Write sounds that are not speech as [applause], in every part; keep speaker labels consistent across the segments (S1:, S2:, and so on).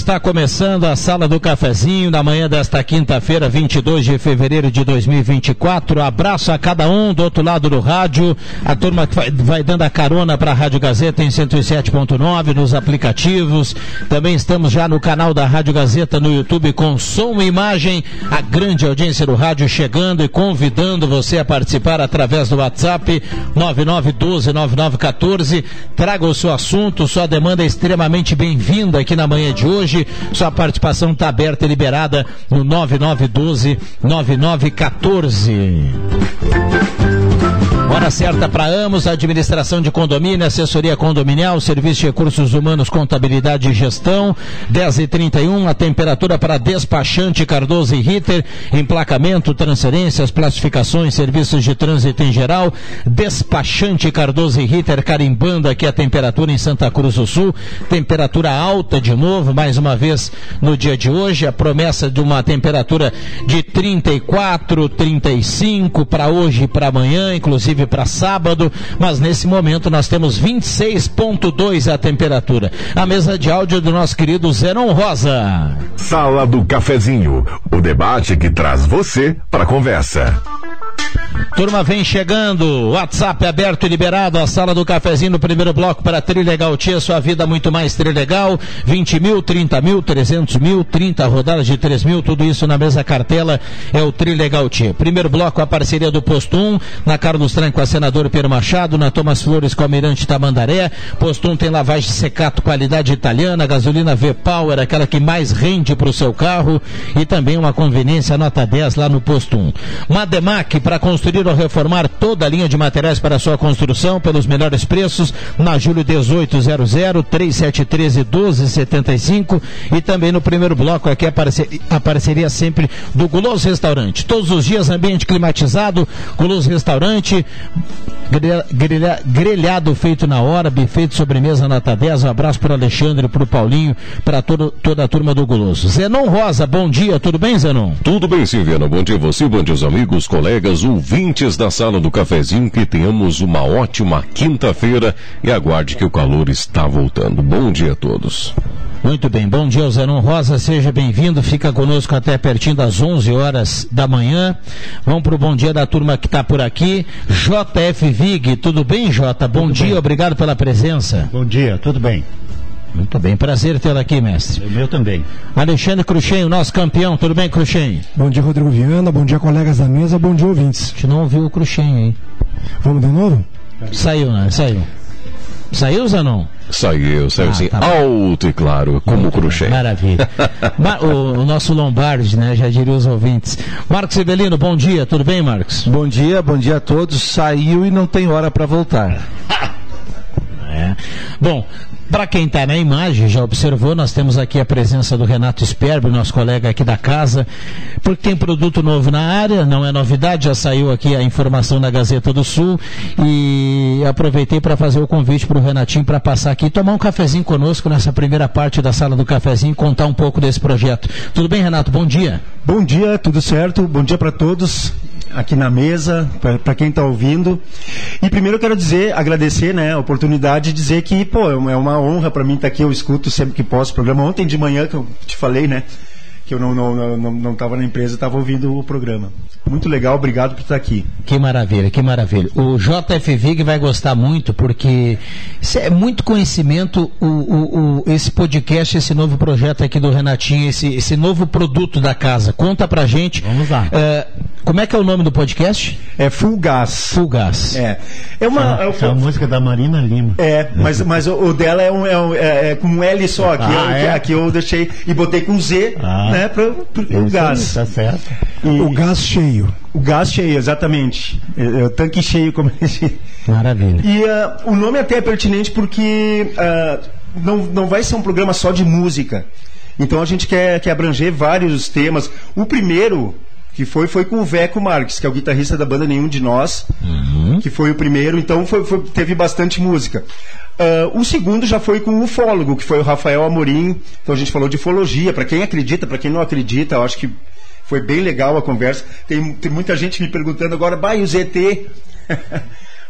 S1: Está começando a Sala do Cafezinho na manhã desta quinta-feira, 22 de fevereiro de 2024. Abraço a cada um do outro lado do rádio. A turma que vai, vai dando a carona para a Rádio Gazeta em 107.9 nos aplicativos. Também estamos já no canal da Rádio Gazeta no YouTube com som e imagem. A grande audiência do rádio chegando e convidando você a participar através do WhatsApp 99129914. Traga o seu assunto, sua demanda é extremamente bem-vinda aqui na manhã de hoje. Sua participação está aberta e liberada no 9912 9914. Hora certa para Amos, administração de condomínio, assessoria condominial, serviço de recursos humanos, contabilidade e gestão. 10 e 31 a temperatura para despachante Cardoso e Ritter, emplacamento, transferências, classificações, serviços de trânsito em geral. Despachante Cardoso e Ritter, carimbando aqui a temperatura em Santa Cruz do Sul. Temperatura alta de novo, mais uma vez no dia de hoje. A promessa de uma temperatura de 34, 35 para hoje e para amanhã, inclusive para sábado, mas nesse momento nós temos 26,2 a temperatura. A mesa de áudio do nosso querido Zenon Rosa.
S2: Sala do Cafezinho, o debate que traz você para a conversa.
S1: Turma vem chegando, WhatsApp aberto e liberado, a sala do cafezinho no primeiro bloco para Trilegal. Tia, sua vida muito mais Trilegal, 20 mil, 30 mil, 300 mil, 30 rodadas de 3 mil, tudo isso na mesa cartela. É o Trilegal Tia. Primeiro bloco, a parceria do Posto 1, na Carlos Tran com a senadora Pedro Machado, na Thomas Flores com a Almirante Tamandaré, Posto 1 tem lavagem secato, qualidade italiana, gasolina V-Power, aquela que mais rende para o seu carro. E também uma conveniência nota 10 lá no Posto 1. Mademac, para construir ou reformar toda a linha de materiais para sua construção pelos melhores preços na Júlio 1800 3713 1275 e também no primeiro bloco aqui a parceria, a parceria sempre do Guloso Restaurante. Todos os dias ambiente climatizado, Guloso Restaurante, grelha, grelha, grelhado feito na hora, buffet de sobremesa nota 10. Um abraço para Alexandre, para o Paulinho, para toda a turma do Guloso. Zenon Rosa, bom dia, tudo bem, Zenon?
S3: Tudo bem, Silviano. Bom dia a você, bom dia aos amigos, colegas os ouvintes da sala do cafezinho que tenhamos uma ótima quinta-feira e aguarde que o calor está voltando. Bom dia a todos.
S1: Muito bem, bom dia, Zanon Rosa, seja bem-vindo, fica conosco até pertinho das 11 horas da manhã. Vamos para o bom dia da turma que está por aqui. JF Vig, tudo bem, Jota? Bom tudo dia, bem. obrigado pela presença.
S4: Bom dia, tudo bem.
S1: Muito bem, prazer tê-lo aqui, mestre.
S4: O meu também.
S1: Alexandre Cruxem, nosso campeão, tudo bem, Cruxem?
S5: Bom dia, Rodrigo Viana, bom dia, colegas da mesa, bom dia, ouvintes.
S1: A gente não ouviu o Cruxem aí.
S5: Vamos de novo?
S1: Saiu, né? Saiu. Saiu, Zanon?
S3: Saiu, saiu ah, sim. Tá alto e claro, como o Cruxem.
S1: Maravilha. [laughs] o, o, nosso Lombardi, né? Já diria os ouvintes. Marcos Evelino, bom dia, tudo bem, Marcos?
S6: Bom dia, bom dia a todos. Saiu e não tem hora para voltar.
S1: É. Bom, para quem está na imagem, já observou, nós temos aqui a presença do Renato Sperber, nosso colega aqui da casa, porque tem produto novo na área, não é novidade, já saiu aqui a informação na Gazeta do Sul e aproveitei para fazer o convite para o Renatinho para passar aqui e tomar um cafezinho conosco nessa primeira parte da sala do cafezinho e contar um pouco desse projeto. Tudo bem, Renato? Bom dia.
S4: Bom dia, tudo certo? Bom dia para todos aqui na mesa, para quem está ouvindo. E primeiro eu quero dizer, agradecer né, a oportunidade de dizer que, pô, é uma honra para mim estar tá aqui, eu escuto sempre que posso o programa. Ontem de manhã, que eu te falei, né? Que eu não estava não, não, não na empresa, estava ouvindo o programa. Muito legal, obrigado por estar aqui.
S1: Que maravilha, que maravilha. O JF Vig vai gostar muito, porque é muito conhecimento o, o, o, esse podcast, esse novo projeto aqui do Renatinho, esse, esse novo produto da casa. Conta pra gente.
S4: Vamos lá.
S1: É, como é que é o nome do podcast?
S4: É Full Gas.
S1: Full Gas.
S4: É. É uma,
S5: é, é uma música da Marina Lima.
S4: É, mas, mas o, o dela é, um, é, um, é, é, com um L só. Aqui, ah, eu, é? aqui eu deixei e botei com Z, ah. né? Né, para o gás.
S5: Tá certo. E, o gás cheio.
S4: O gás cheio, exatamente. É, é, o tanque cheio, como [laughs]
S1: Maravilha.
S4: E uh, o nome até é pertinente porque uh, não, não vai ser um programa só de música. Então a gente quer, quer abranger vários temas. O primeiro que foi foi com o Veco Marques, que é o guitarrista da banda Nenhum de Nós, que foi o primeiro, então foi, foi- teve bastante música. Ah, o segundo já foi com o ufólogo, que foi o Rafael Amorim, então a gente falou de ufologia, para quem acredita, para quem não acredita, eu acho que foi bem legal a conversa. Tem, tem muita gente me perguntando agora, e o ZT? [laughs]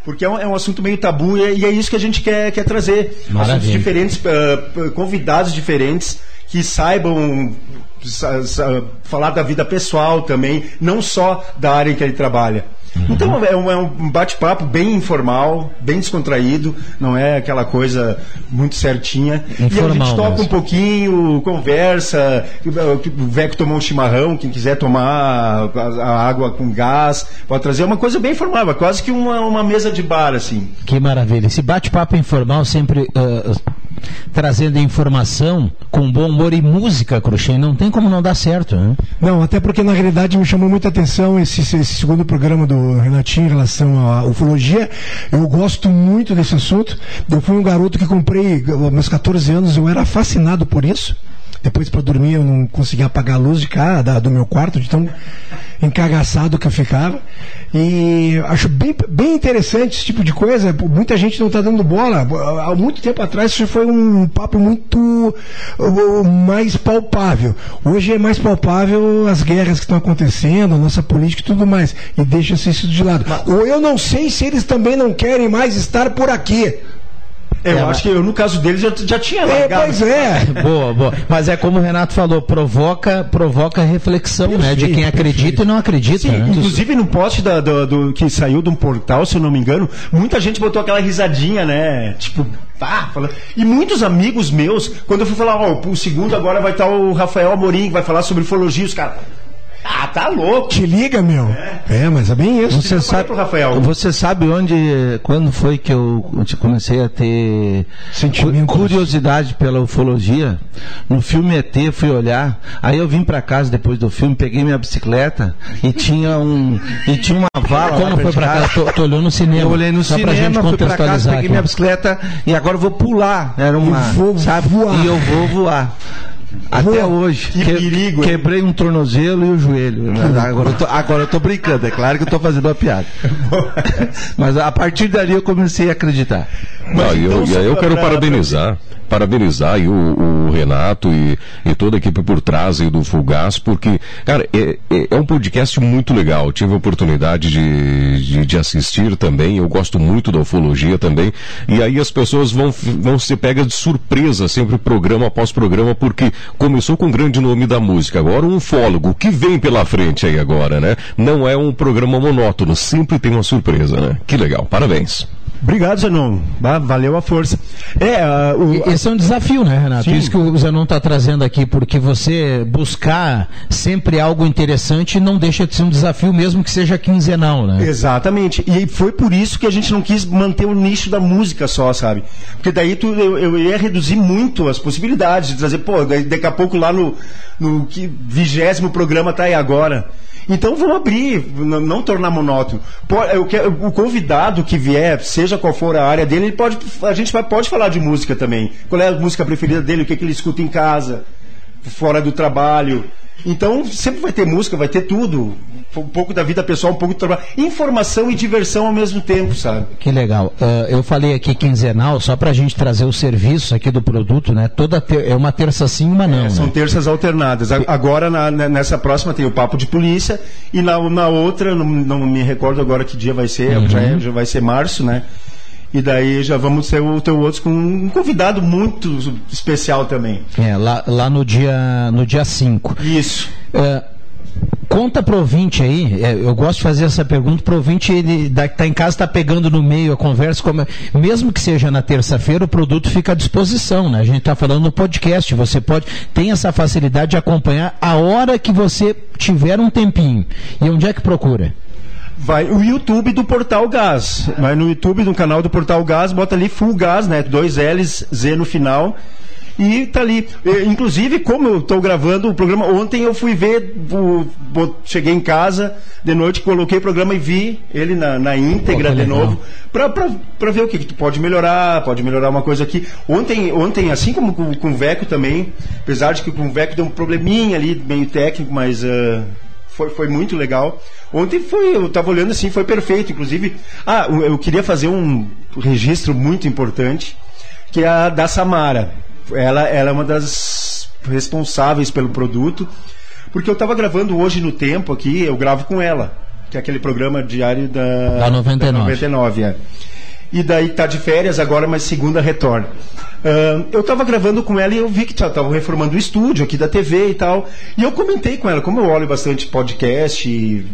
S4: Porque é um, é um assunto meio tabu e é, e é isso que a gente quer, quer trazer. Assuntos
S1: Maravilha.
S4: diferentes, ah, p- convidados diferentes que saibam sa- sa- falar da vida pessoal também, não só da área em que ele trabalha. Então é um, é um bate-papo bem informal, bem descontraído, não é aquela coisa muito certinha. e a
S1: Informal
S4: gente toca
S1: mesmo.
S4: um pouquinho, conversa, o Veco tomou um chimarrão, quem quiser tomar a, água com gás, pode trazer uma coisa bem informal, é quase que uma, uma mesa de bar, assim.
S1: Que maravilha. Esse bate-papo informal sempre ah, trazendo informação com bom humor e música, Cruxem. Não tem como não dar certo, né?
S5: Não, até porque na realidade me chamou muita atenção esse, esse segundo programa do Renatinho em relação à ufologia. Eu gosto muito desse assunto. Eu fui um garoto que comprei, aos meus 14 anos, eu era fascinado por isso. Depois para dormir eu não conseguia apagar a luz de cá, da- do meu quarto, de tão encagaçado que eu ficava. E acho bem, bem interessante esse tipo de coisa. Muita gente não está dando bola. Há muito tempo atrás isso foi um papo muito mais palpável. Hoje é mais palpável as guerras que estão acontecendo, a nossa política e tudo mais. E deixa-se isso de lado. Ou eu não sei se eles também não querem mais estar por aqui.
S4: Eu
S1: É,
S4: acho que eu, no caso deles já, já tinha
S5: É,
S4: largado.
S5: pois é. [laughs]
S1: Boa, boa. Mas é como o Renato falou, provoca, provoca reflexão, né? De quem
S5: Perfeito,
S1: acredita e não acredita.
S4: Sim,
S1: né?
S4: inclusive no post da- do, do- que saiu de um portal, se eu não me engano, muita gente botou aquela risadinha, né? Tipo, pá, falando. E muitos amigos meus, quando eu fui falar, ó, o segundo agora vai estar o Rafael Amorim, que vai falar sobre ufologia, os caras. Ah, tá louco.
S5: Te liga, meu. É, mas é bem isso.
S6: Você sabe,
S4: pro Rafael.
S6: você sabe onde, quando foi que eu comecei a ter curiosidade pela ufologia? No filme ET, fui olhar. Aí eu vim pra casa depois do filme, peguei minha bicicleta e tinha um e tinha uma vala. lá
S1: Como foi
S6: de
S1: casa? Tu, tu olhou no cinema.
S6: Eu olhei no
S1: Só pra gente
S6: cinema, fui pra casa, peguei
S1: aqui.
S6: minha bicicleta e agora eu vou pular. Era uma,
S5: Eu vou
S6: sabe?
S5: voar.
S6: E eu vou voar. Até hoje.
S4: Que perigo, hein?
S6: Quebrei um tornozelo e o joelho. Agora eu, tô, agora eu tô brincando, é claro que eu tô fazendo uma piada. [laughs] Mas a partir dali eu comecei a acreditar.
S3: Não, e eu,
S4: então,
S3: aí eu
S4: só
S3: quero
S4: pra-
S3: parabenizar, parabenizar aí o, o Renato e, e toda a equipe por trás aí do Fulgaz, porque, cara, é, é- é um podcast muito legal. Tive a oportunidade de, de, de assistir também, eu gosto muito da ufologia também, e aí as pessoas vão, vão ser pegas de surpresa sempre programa após programa, porque começou com um grande nome da música, agora um ufólogo, que vem pela frente aí agora, né? Não é um programa monótono, sempre tem uma surpresa, né? Que legal, parabéns.
S4: Obrigado, Zanon. Ah, valeu a força. É, ah, o,
S1: Esse é um desafio, né, Renato?
S4: Sim.
S1: Isso que o Zanon está trazendo aqui, porque você buscar sempre algo interessante não deixa de ser um desafio, mesmo que seja quinzenal, né?
S4: Exatamente. E foi por isso que a gente não quis manter o nicho da música só, sabe? Porque daí tu, eu, eu ia reduzir muito as possibilidades de trazer, pô, daqui a pouco lá no, vigésimo programa tá aí agora. Então vamos abrir, não tornar monótono. O convidado que vier, seja qual for a área dele, ele pode, a gente pode falar de música também. Qual é a música preferida dele, o que, que ele escuta em casa, fora do trabalho. Então sempre vai ter música, vai ter tudo. Um pouco da vida pessoal, um pouco do trabalho. Informação e diversão ao mesmo tempo, sabe?
S1: Que legal. Ah, eu falei aqui quinzenal, só para a gente trazer os serviços aqui do produto, né? Toda ter- é uma terça sim, uma não.
S4: São
S1: né?
S4: terças alternadas. Agora, na- nessa próxima, tem o Papo de Polícia. E na, na outra, não, não me recordo agora que dia vai ser, já, é- já vai ser março, né? E daí já vamos ter o teu outro com um convidado muito especial também.
S1: É, lá, lá no dia no dia 5.
S4: Isso.
S1: Conta pro ouvinte aí, é, eu gosto de fazer essa pergunta pro ouvinte, ele da, que tá em casa, tá pegando no meio a conversa, como é- mesmo que seja na terça-feira, o produto fica à disposição, né? A gente tá falando no podcast, você pode, tem essa facilidade de acompanhar a hora que você tiver um tempinho. E onde é que procura?
S4: Vai o YouTube do Portal Gás. Vai no YouTube, no canal do Portal Gás, bota ali Full Gás, né? Dois L's, Z no final. E tá ali. Inclusive, como eu tô gravando o programa, ontem eu fui ver, o- cheguei em casa de noite, coloquei o programa e vi ele na, na íntegra
S1: Pô,
S4: de novo, pra ver o que, que tu pode melhorar, pode melhorar uma coisa aqui. Ontem, ontem assim como com, com o Veco também, apesar de que com o Veco deu um probleminha ali, meio técnico, mas ah, foi, foi muito legal. Ontem foi, eu tava olhando assim, foi perfeito. Inclusive, ah, eu eu queria fazer um registro muito importante, que é a da Samara. Ela, ela é uma das responsáveis pelo produto, porque eu estava gravando hoje no tempo aqui, eu gravo com ela, que é aquele programa diário da,
S1: Da 99.
S4: da 99 é. E daí tá de férias agora, mas segunda retorna. Ahn, eu tava gravando com ela e eu vi que estavam reformando o estúdio aqui da TV e tal. E eu comentei com ela, como eu olho bastante podcast e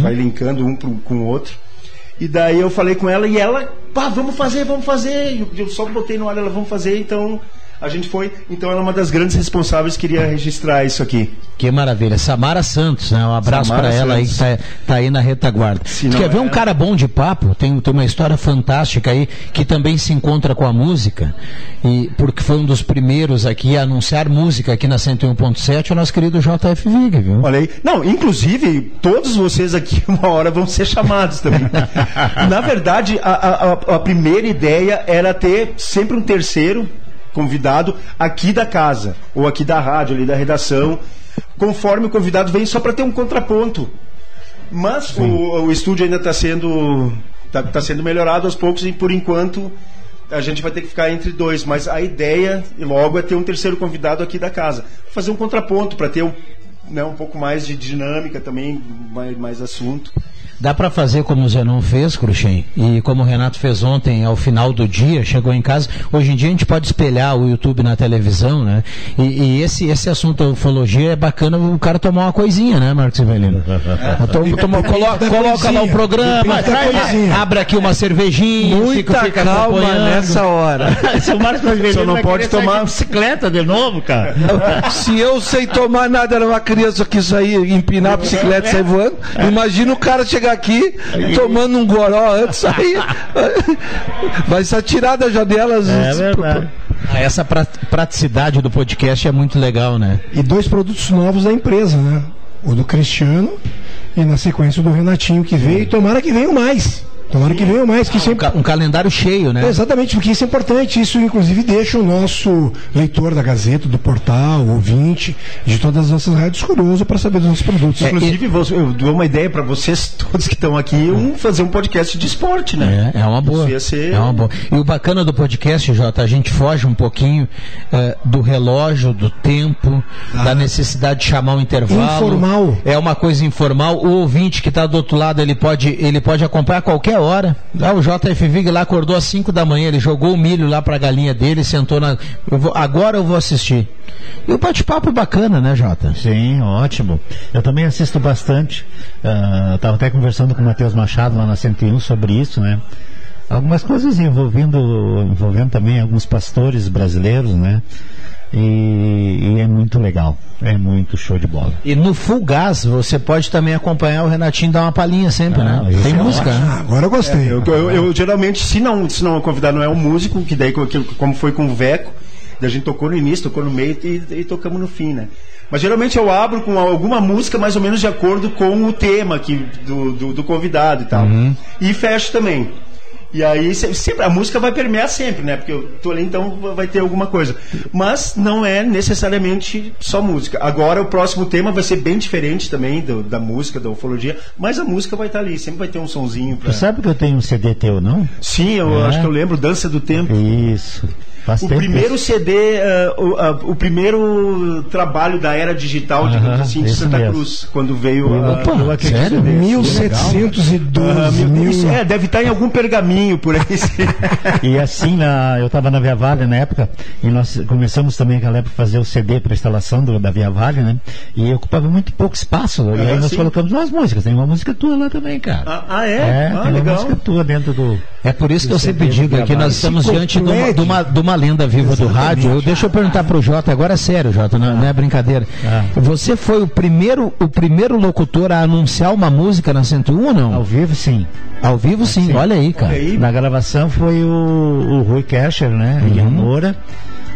S4: vai linkando um pro, com o outro. E daí eu falei com ela e ela, pá, vamos fazer, vamos fazer. Eu, eu só botei no ar, ela, vamos fazer, então a gente foi. Então ela é uma das grandes responsáveis, queria registrar isso aqui.
S1: Que maravilha. Samara Santos, né? Um abraço para ela aí que tá, tá aí na retaguarda. Quer ver
S4: é-
S1: um cara bom de papo? Tem, tem uma história fantástica aí que também se encontra com a música. E porque foi um dos primeiros aqui a anunciar música aqui na 101.7, o nosso querido JF Vig, viu?
S4: Olha aí. Não, inclusive, todos vocês aqui [laughs] uma hora vão ser chamados também. [laughs] Na verdade, a- a- a primeira ideia era ter sempre um terceiro convidado aqui da casa, ou aqui da rádio, ali da redação, conforme o convidado vem, só para ter um contraponto. Mas o, o estúdio ainda está sendo, tá, tá sendo melhorado aos poucos e por enquanto a gente vai ter que ficar entre dois. Mas a ideia logo é ter um terceiro convidado aqui da casa. Fazer um contraponto para ter um, né, um pouco mais de dinâmica também, mais, mais assunto.
S1: Dá para fazer como o Zenon fez, Cruxem, e como o Renato fez ontem, ao final do dia, chegou em casa. Hoje em dia a gente pode espelhar o YouTube na televisão, né? E, e esse, esse assunto da ufologia é bacana o cara tomar uma coisinha, né, Marcos Ivelino? Toma- toma- colo-
S5: da
S1: coloca lá o
S5: coisinha.
S1: programa, abre aqui uma cervejinha,
S6: Muita
S1: fica, fica
S6: calma nessa hora. [laughs]
S7: Se o Marcos Avelino
S4: Só não pode tomar-
S7: bicicleta de novo, cara. [laughs]
S6: Se eu sei tomar nada, era uma criança que saía, empinar a bicicleta e sair voando. Imagina o cara chegar aqui tomando um goró antes, aí [laughs] vai ser atirar da janela. às
S7: É verdade.
S1: Ah, Essa pra- praticidade do podcast é muito legal, né?
S5: E dois produtos novos da empresa, né? O do Cristiano e na sequência o do Renatinho que veio. E tomara que venham mais. Tomara que venham mais, que
S1: Um,
S5: sempre.
S1: ca- um calendário cheio, né?
S5: É, exatamente, porque isso é importante. Isso, inclusive, deixa o nosso leitor da Gazeta, do portal, ouvinte, de todas as nossas rádios curioso para saber dos nossos produtos.
S4: Inclusive, vou- eu dou uma ideia para vocês todos que estão aqui, um, fazer um podcast de esporte, né?
S1: É, é uma boa.
S4: Isso ia ser-
S1: É uma boa. E o bacana do podcast, Jota, a gente foge um pouquinho eh, do relógio, do tempo, da necessidade de chamar um intervalo.
S5: Informal.
S1: É uma coisa informal. O ouvinte que está do outro lado, ele pode, ele pode acompanhar a qualquer hora. Ah, o JF Vig lá acordou às 5 da manhã, ele jogou o milho lá para a galinha dele, sentou na. eu vou- agora eu vou assistir. E o bate-papo é bacana, né, Jota?
S7: Sim, ótimo. Eu também assisto bastante. Ah, Estava até conversando com o Matheus Machado lá na 101 sobre isso, né? Algumas coisas envolvendo, envolvendo também alguns pastores brasileiros, né? E, e é muito legal. É muito show de bola.
S1: E no Full Gas você pode também acompanhar o Renatinho dar uma palhinha sempre,
S7: Ah,
S1: né? Tem
S7: é
S1: música, né?
S5: Ah, agora eu gostei.
S4: Eu, eu- eu, geralmente, se não, se não convidar não é um músico, que daí como foi com o Veco, a gente tocou no início, tocou no meio e, e tocamos no fim, né? Mas geralmente eu abro com alguma música mais ou menos de acordo com o tema que, do, do, do convidado e tal. E fecho também. E aí se- sempre a música vai permear sempre, né? Porque eu tô ali, então vai ter alguma coisa. Mas não é necessariamente só música. Agora o próximo tema vai ser bem diferente também do- da música, da ufologia, mas a música vai estar ali, sempre vai ter um sonzinho pra...
S7: Tu sabe que eu tenho um CD teu, não?
S4: Sim, eu
S7: É?
S4: acho que eu lembro, Dança do Tempo.
S7: Isso. Faz
S4: O
S7: tempo
S4: primeiro CD, eh, o, a- o primeiro trabalho da era digital, digamos assim, de Santa
S7: mesmo.
S4: Cruz, quando veio a,
S1: Opa,
S4: acredito,
S1: sério?
S4: CD.
S5: 1712,
S4: Ah, mil-
S5: mil...
S4: isso, é, deve estar em algum pergaminho por aí.
S7: E assim, na, eu estava na Via Vale na época, e nós começamos também naquela época a fazer o CD para instalação do, da Via Vale, né? E ocupava muito pouco espaço. e aí nós
S4: sim.
S7: colocamos umas músicas. Tem uma música tua lá também, cara.
S4: Ah, ah, é?
S7: É,
S4: Ah,
S7: tem uma
S4: legal.
S7: música tua dentro do.
S1: É por isso que eu sempre digo que nós estamos diante de uma, de uma- de uma lenda viva do rádio. Eu, deixa eu perguntar pro Jota, agora é sério, Jota, não, não é brincadeira.
S7: Ah.
S1: Você foi o primeiro, o primeiro locutor a anunciar uma música na 101 ou
S7: Ao
S1: não?
S7: vivo, sim.
S1: Ao vivo sim, olha aí, cara.
S4: Olha aí.
S7: Na gravação foi o, o Rui Kescher, né? E a Moura.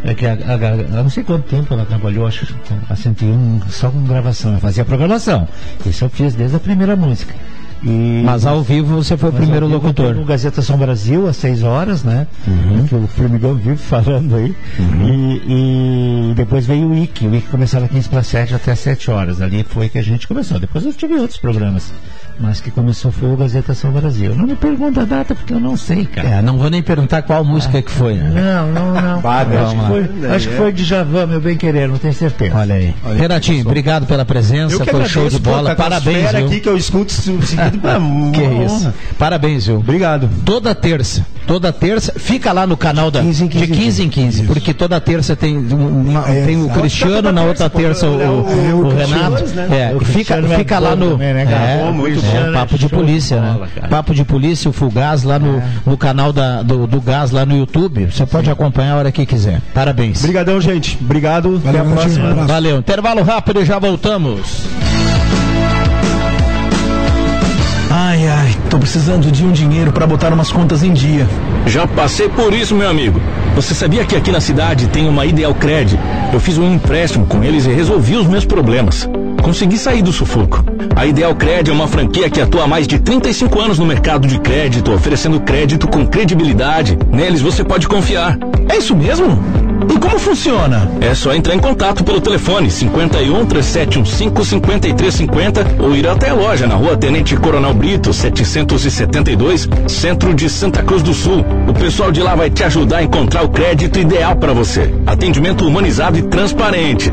S7: É que a, a, a, não sei quanto tempo ela trabalhou, acho, a 101, só com gravação. Ela fazia programação. Isso eu fiz desde a primeira música. E,
S1: Mas ao vivo você foi o primeiro locutor.
S7: No Gazeta São Brasil, às 6 horas, né? Que o Formigão vive falando aí. E, e depois veio o IC. O IC começava 15 para 7 até 7 horas. Ali foi que a gente começou. Depois eu tive outros programas. Mas que começou foi o Gazeta São Brasil. Não me pergunta a data, porque eu não sei, cara.
S1: É, não vou nem perguntar qual música que foi, né?
S7: Não, não, não. [laughs]
S4: Bah,
S7: acho, que foi, acho que foi de Javan, meu bem querer, não tenho certeza.
S1: Olha aí. Renatinho, obrigado pela presença,
S4: Eu que
S1: foi show de
S4: pô,
S1: bola.
S4: tá a
S1: Parabéns, viu?
S4: aqui que eu escuto se- seguido [laughs] pra
S1: Que isso. Parabéns, viu?
S4: Obrigado.
S1: Toda terça, toda terça, fica lá no canal da
S5: 15 em 15
S1: de 15 em 15, porque toda terça tem, uma-
S5: É,
S1: tem o. Cristiano, na outra terça o, o- o Renato. É,
S7: O
S1: fica,
S7: é
S1: fica lá no
S7: também, né,
S1: é, é, papo de polícia, né?
S7: bola.
S1: Papo de polícia, o Fugaz lá no, no canal da, do, do Gás lá no YouTube. Você pode acompanhar a hora que quiser. Parabéns.
S4: Obrigadão, gente. Obrigado. Até
S5: Valeu,
S4: a
S5: Renatinho, um
S4: próxima.
S5: abraço.
S1: Valeu. Intervalo rápido e já voltamos.
S8: Ai, ai, tô precisando de um dinheiro para botar umas contas em dia.
S9: Já passei por isso, meu amigo. Você sabia que aqui na cidade tem uma Ideal Cred? Eu fiz um empréstimo com eles e resolvi os meus problemas. Consegui sair do sufoco. A Ideal Cred é uma franquia que atua há mais de 35 anos no mercado de crédito, oferecendo crédito com credibilidade. Neles você pode confiar.
S8: É isso mesmo? E como funciona?
S9: É só entrar em contato pelo telefone 51 3715 5350 ou ir até a loja na rua Tenente Coronel Brito, 772, centro de Santa Cruz do Sul. O pessoal de lá vai te ajudar a encontrar o crédito ideal para você. Atendimento humanizado e transparente.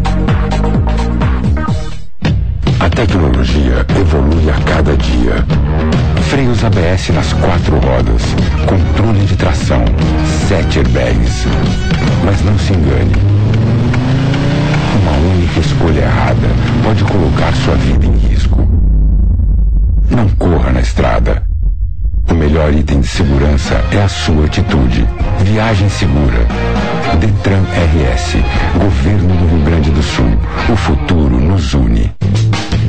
S10: Tecnologia evolui a cada dia. Freios ABS nas quatro rodas, controle de tração, sete airbags. Mas não se engane. Uma única escolha errada pode colocar sua vida em risco. Não corra na estrada. O melhor item de segurança é a sua atitude. Viagem segura. Detran RS. Governo do Rio Grande do Sul. O futuro nos une.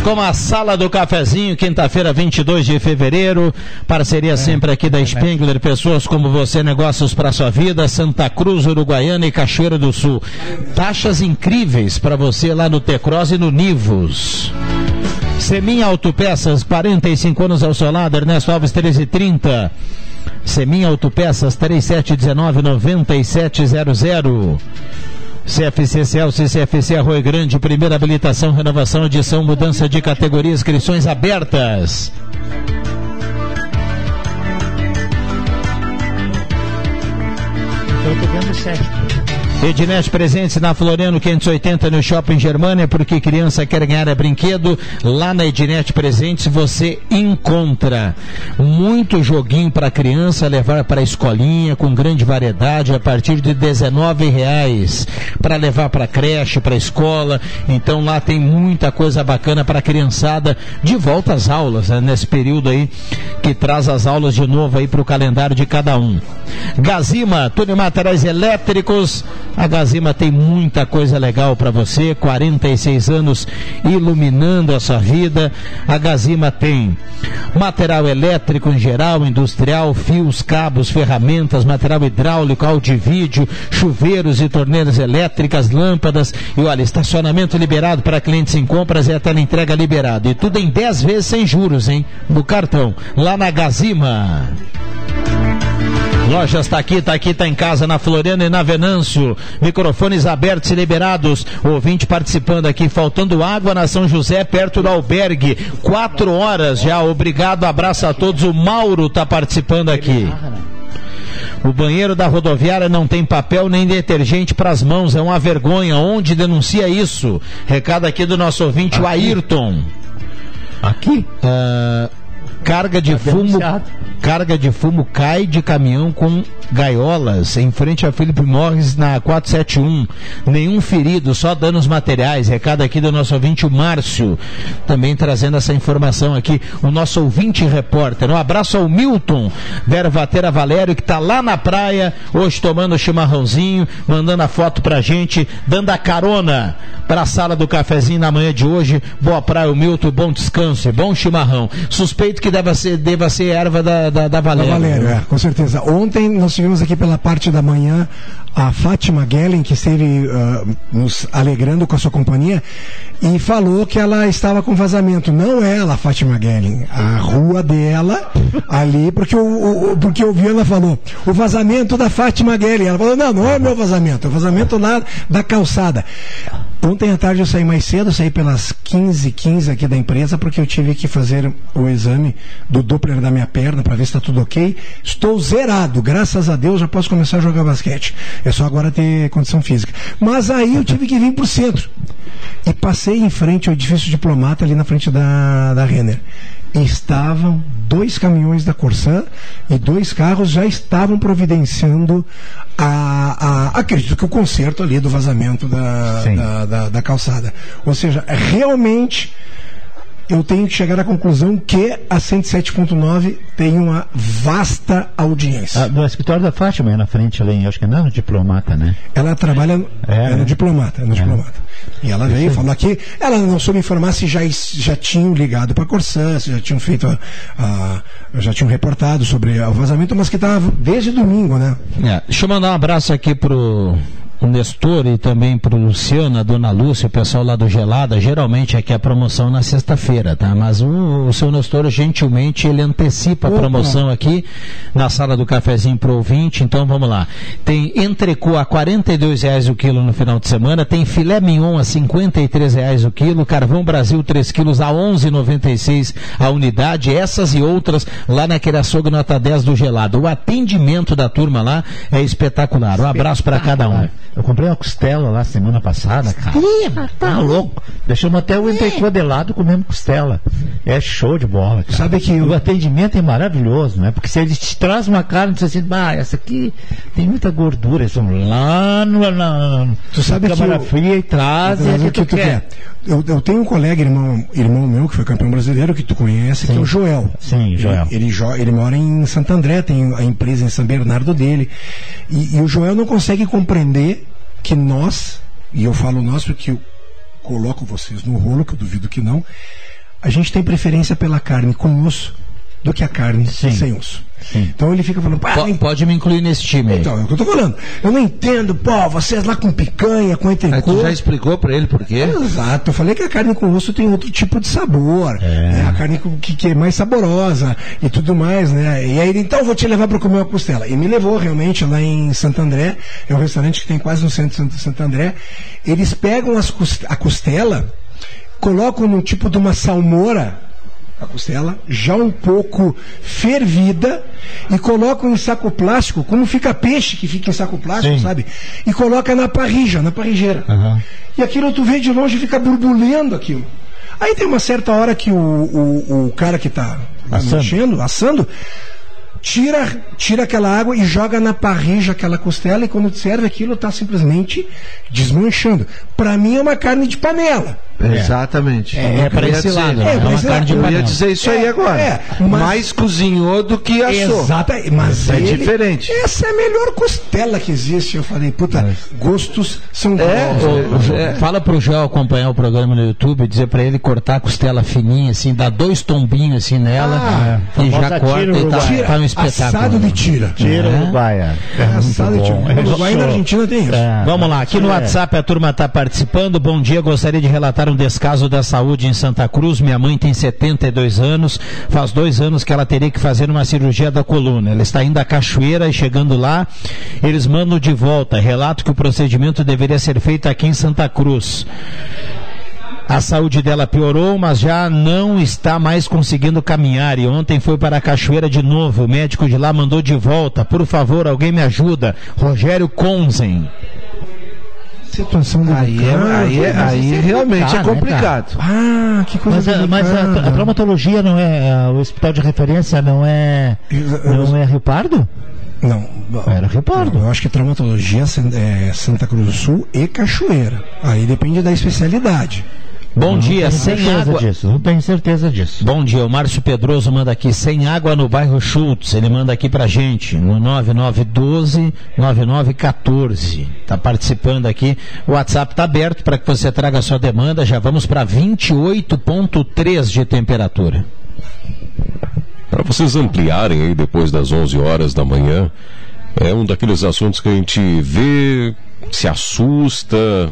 S1: Voltamos com a Sala do Cafezinho, quinta-feira, 22 de fevereiro. Parceria sempre aqui da Spengler, pessoas como você, negócios para sua vida, Santa Cruz, Uruguaiana e Cachoeira do Sul. Taxas incríveis para você lá no Tecros e no Nivos. Semin Autopeças, 45 anos ao seu lado, Ernesto Alves 1330. Semin Autopeças, 3719-9700. CFC Celso e CFC Arroio Grande, primeira habilitação, renovação, edição, mudança de categoria, inscrições abertas.
S7: Estou pegando certo.
S1: Ednet presentes na Floriano 580 no Shopping Germânia, porque criança quer ganhar é brinquedo. Lá na Ednet Presentes você encontra muito joguinho para criança levar para a escolinha com grande variedade a partir de R$ reais para levar para creche, para escola. Então lá tem muita coisa bacana para criançada de volta às aulas né, nesse período aí que traz as aulas de novo aí para o calendário de cada um. Gazima, tudo materiais elétricos. A Gazima tem muita coisa legal para você, 46 anos iluminando a sua vida. A Gazima tem material elétrico em geral, industrial, fios, cabos, ferramentas, material hidráulico, áudio e vídeo, chuveiros e torneiras elétricas, lâmpadas e olha, estacionamento liberado para clientes em compras e até na entrega liberado. E tudo em 10 vezes sem juros, hein? No cartão, lá na Gazima. Lojas está aqui, está aqui, está em casa, na Floriana e na Venâncio. Microfones abertos e liberados. Ouvinte participando aqui, faltando água na São José, perto do albergue. Quatro horas já. Obrigado, abraço a todos. O Mauro está participando aqui. O banheiro da rodoviária não tem papel nem detergente para as mãos, é uma vergonha. Onde denuncia isso? Recado aqui do nosso ouvinte, aqui. o Ayrton.
S7: Aqui?
S1: Uh, carga de tá fumo carga de fumo cai de caminhão com gaiolas em frente a Felipe Morris na 471 nenhum ferido, só danos materiais. Recado aqui do nosso ouvinte o Márcio também trazendo essa informação aqui o nosso ouvinte repórter. Um abraço ao Milton Vervateira Valério que está lá na praia hoje tomando chimarrãozinho mandando a foto pra gente dando a carona para a sala do cafezinho na manhã de hoje. Boa praia o Milton, bom descanso e bom chimarrão. Suspeito que deva ser, deva ser erva da, da, da Valéria.
S5: Da Valéria, é, com certeza. Ontem nós tivemos aqui pela parte da manhã a Fátima Gellen, que esteve uh, nos alegrando com a sua companhia, e falou que ela estava com vazamento. Não ela, Fátima Gellen, a rua dela, ali, porque o, o, porque o Viana falou, o vazamento da Fátima Gellen. Ela falou, não, não é meu vazamento, é o vazamento lá da calçada. Ontem à tarde eu saí mais cedo, saí pelas 15, 15 aqui da empresa, porque eu tive que fazer o exame do Doppler da minha perna para ver se está tudo ok. Estou zerado, graças a Deus já posso começar a jogar basquete. É só agora ter condição física. Mas aí eu tive que vir para o centro. E passei em frente ao edifício diplomata ali na frente da, da Renner estavam dois caminhões da Corsã e dois carros já estavam providenciando a, a acredito que o conserto ali do vazamento da, da, da, da calçada. Ou seja, realmente eu tenho que chegar à conclusão que a 107.9 tem uma vasta audiência.
S7: Ah, do escritório da Fátima, é na frente ali, acho que não é no diplomata, né?
S5: Ela trabalha é, é no diplomata, é no é. diplomata. E ela veio, falou aqui, ela não soube informar se já, já tinham ligado para a Corsã, se já tinham feito a, a, já tinham reportado sobre o vazamento, mas que estava desde domingo, né?
S1: É, deixa eu mandar um abraço aqui pro o Nestor e também para o Luciano, a dona Lúcia, o pessoal lá do Gelada, geralmente aqui é a promoção na sexta-feira, tá? Mas o, o seu Nestor, gentilmente, ele antecipa a promoção aqui na sala do cafezinho para o ouvinte, então vamos lá. Tem entrecô a R$ reais o quilo no final de semana, tem filé mignon a R$ reais o quilo, carvão Brasil 3 quilos a R$ 11,96 a unidade, essas e outras lá naquele açougue nota 10 do Gelado. O atendimento da turma lá é espetacular. Um abraço para cada um.
S7: Eu comprei uma costela lá semana passada, cara. Ih, tá, louco. Deixamos até o entrecô de lado comendo costela. É show de bola, cara.
S5: Sabe que
S7: o atendimento é maravilhoso, né? Porque se eles te trazem uma carne, você assim, ah, essa aqui tem muita gordura. Eles vão lá no, na,
S5: tu sabe
S7: na
S5: câmara
S7: fria e trazem
S5: o que, tu, quer. Eu, eu, tenho um colega, irmão, irmão meu, que foi campeão brasileiro, que tu conhece, Sim. que é o Joel.
S7: Sim, Joel.
S5: Ele, ele, ele, mora em Santo André, tem a empresa em São Bernardo dele. E, e o Joel não consegue compreender que nós, e eu falo nós porque coloco vocês no rolo, que eu duvido que não, a gente tem preferência pela carne com osso do que a carne sem osso. Então ele fica falando, pá,
S1: Po- pode me incluir nesse time aí.
S5: Então, é o que eu tô falando. Eu não entendo, pô, vocês lá com picanha, com
S6: Aí tu
S5: entrecô.
S6: já explicou pra ele por quê?
S5: Exato, eu falei que a carne com osso tem outro tipo de sabor. né? A carne que, que é mais saborosa e tudo mais, né? E aí ele, então, vou te levar para comer uma costela. E me levou realmente lá em Santo André, é um restaurante que tem quase no centro de Santo- André. Eles pegam as a costela, colocam num tipo de uma salmoura, a costela, já um pouco fervida, e colocam em saco plástico, como fica peixe que fica em saco plástico,
S7: Sim.
S5: sabe? E coloca na parrija, na parrigeira. E aquilo tu vê de longe e fica borbulhando aquilo. Aí tem uma certa hora que o, o, o cara que está
S7: Assando.
S5: mexendo, assando, tira, tira aquela água e joga na parrija aquela costela e quando serve aquilo está simplesmente desmanchando. Para mim é uma carne de panela.
S6: Exatamente.
S5: É, é
S6: ia
S5: esse
S6: dizer-
S5: lado, né? É,
S6: É uma carne de
S5: Eu ia dizer isso aí
S6: É,
S5: agora.
S6: é,
S5: Mas-
S6: mais cozinhou do que assou.
S5: Exato, mas
S6: é
S5: ele-
S6: diferente.
S5: Essa é a melhor costela que existe. Eu falei, puta, gostos são
S6: É,
S5: gostos.
S1: Ô,
S6: é.
S1: Fala pro Joel acompanhar o programa no YouTube, dizer pra ele cortar a costela fininha, assim, dar dois tombinhos assim nela
S5: Ah,
S1: e já corta
S7: tira
S1: e tá,
S7: uruguaia.
S1: tá um espetáculo.
S5: Assado de tira.
S7: Tira
S1: É.
S7: Uruguaia. É
S5: Assado de tira. Uruguai na. Argentina tem isso.
S7: É.
S1: Vamos lá, aqui no
S7: É.
S1: WhatsApp a turma está participando. Bom dia, gostaria de relatar um descaso da saúde em Santa Cruz. Minha mãe tem 72 anos, faz dois anos que ela teria que fazer uma cirurgia da coluna. Ela está indo à cachoeira e chegando lá, eles mandam de volta. Relato que o procedimento deveria ser feito aqui em Santa Cruz. A saúde dela piorou, mas já não está mais conseguindo caminhar. E ontem foi para a cachoeira de novo. O médico de lá mandou de volta. Por favor, alguém me ajuda. Rogério Conzen.
S5: Situação
S6: Aí, é,
S5: delicada.
S6: aí, é- aí
S7: isso é
S6: realmente é
S7: complicado, né.
S5: Ah, que coisa
S7: Mas, a, mas a, a traumatologia não é. o hospital de referência não é. Não é Rio Pardo?
S5: Não,
S7: Era Rio Pardo.
S5: eu acho que traumatologia é Santa Cruz do Sul e Cachoeira. Aí depende da especialidade.
S1: Bom dia,
S7: Não tenho
S1: sem
S7: certeza
S1: água.
S7: disso. Não tenho certeza disso.
S1: Bom dia, o Márcio Pedroso manda aqui, sem água no bairro Schultz. Ele manda aqui pra gente, no 9912-9914. Tá participando aqui. O WhatsApp tá aberto para que você traga a sua demanda. Já vamos para 28,3 de temperatura.
S3: Para vocês ampliarem aí depois das 11 horas da manhã, é um daqueles assuntos que a gente vê, se assusta,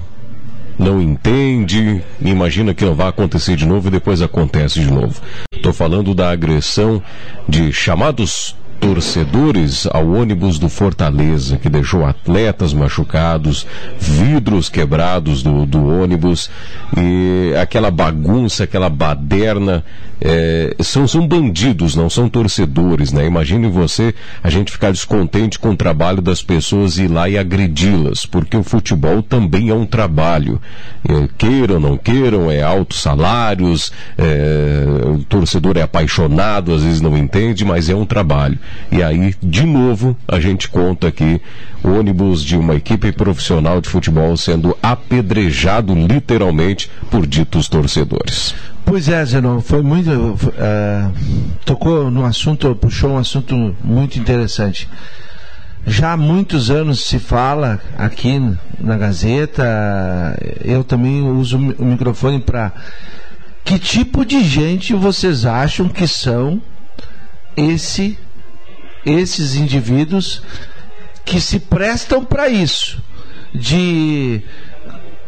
S3: não entende, imagina que não vai acontecer de novo e depois acontece de novo. Estou falando da agressão de chamados torcedores ao ônibus do Fortaleza, que deixou atletas machucados, vidros quebrados do, do ônibus, e aquela bagunça, aquela baderna. é, são, são bandidos, não são torcedores, né? Imagine você, a gente ficar descontente com o trabalho das pessoas e ir lá e agredi-las, porque o futebol também é um trabalho. É, queiram não queiram, é altos salários, é, o torcedor é apaixonado, às vezes não entende, mas é um trabalho. E aí, de novo, a gente conta aqui ônibus de uma equipe profissional de futebol sendo apedrejado literalmente por ditos torcedores.
S6: Pois é, Zenon, foi muito. eh, tocou no assunto, puxou um assunto muito interessante. Já há muitos anos se fala aqui na Gazeta, eu também uso o microfone para. Que tipo de gente vocês acham que são esse, esses indivíduos que se prestam para isso? De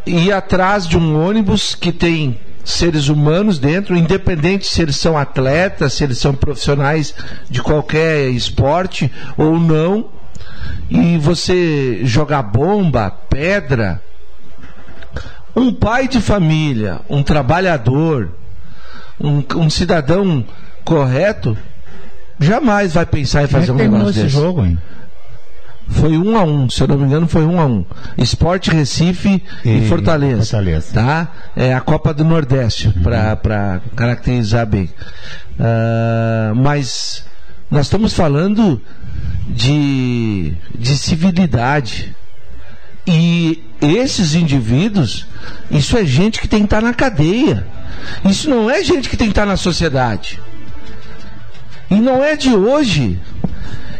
S6: ir atrás de um ônibus que tem seres humanos dentro, independente se eles são atletas, se eles são profissionais de qualquer esporte ou não, e você jogar bomba, pedra. Um pai de família, um trabalhador, um, um cidadão correto, jamais vai pensar em
S7: é
S6: fazer
S7: que
S6: um negócio
S7: esse
S6: desse.
S7: jogo, hein?
S6: Foi um a um, se eu não me engano, foi um a um. Esporte Recife e,
S7: E
S6: Fortaleza.
S7: Fortaleza.
S6: Tá? É a Copa do Nordeste,
S7: Uhum.
S6: para caracterizar bem. Ah, mas nós estamos falando de, de civilidade. E esses indivíduos, isso é gente que tem que estar na cadeia. Isso não é gente que tem que estar na sociedade. E não é de hoje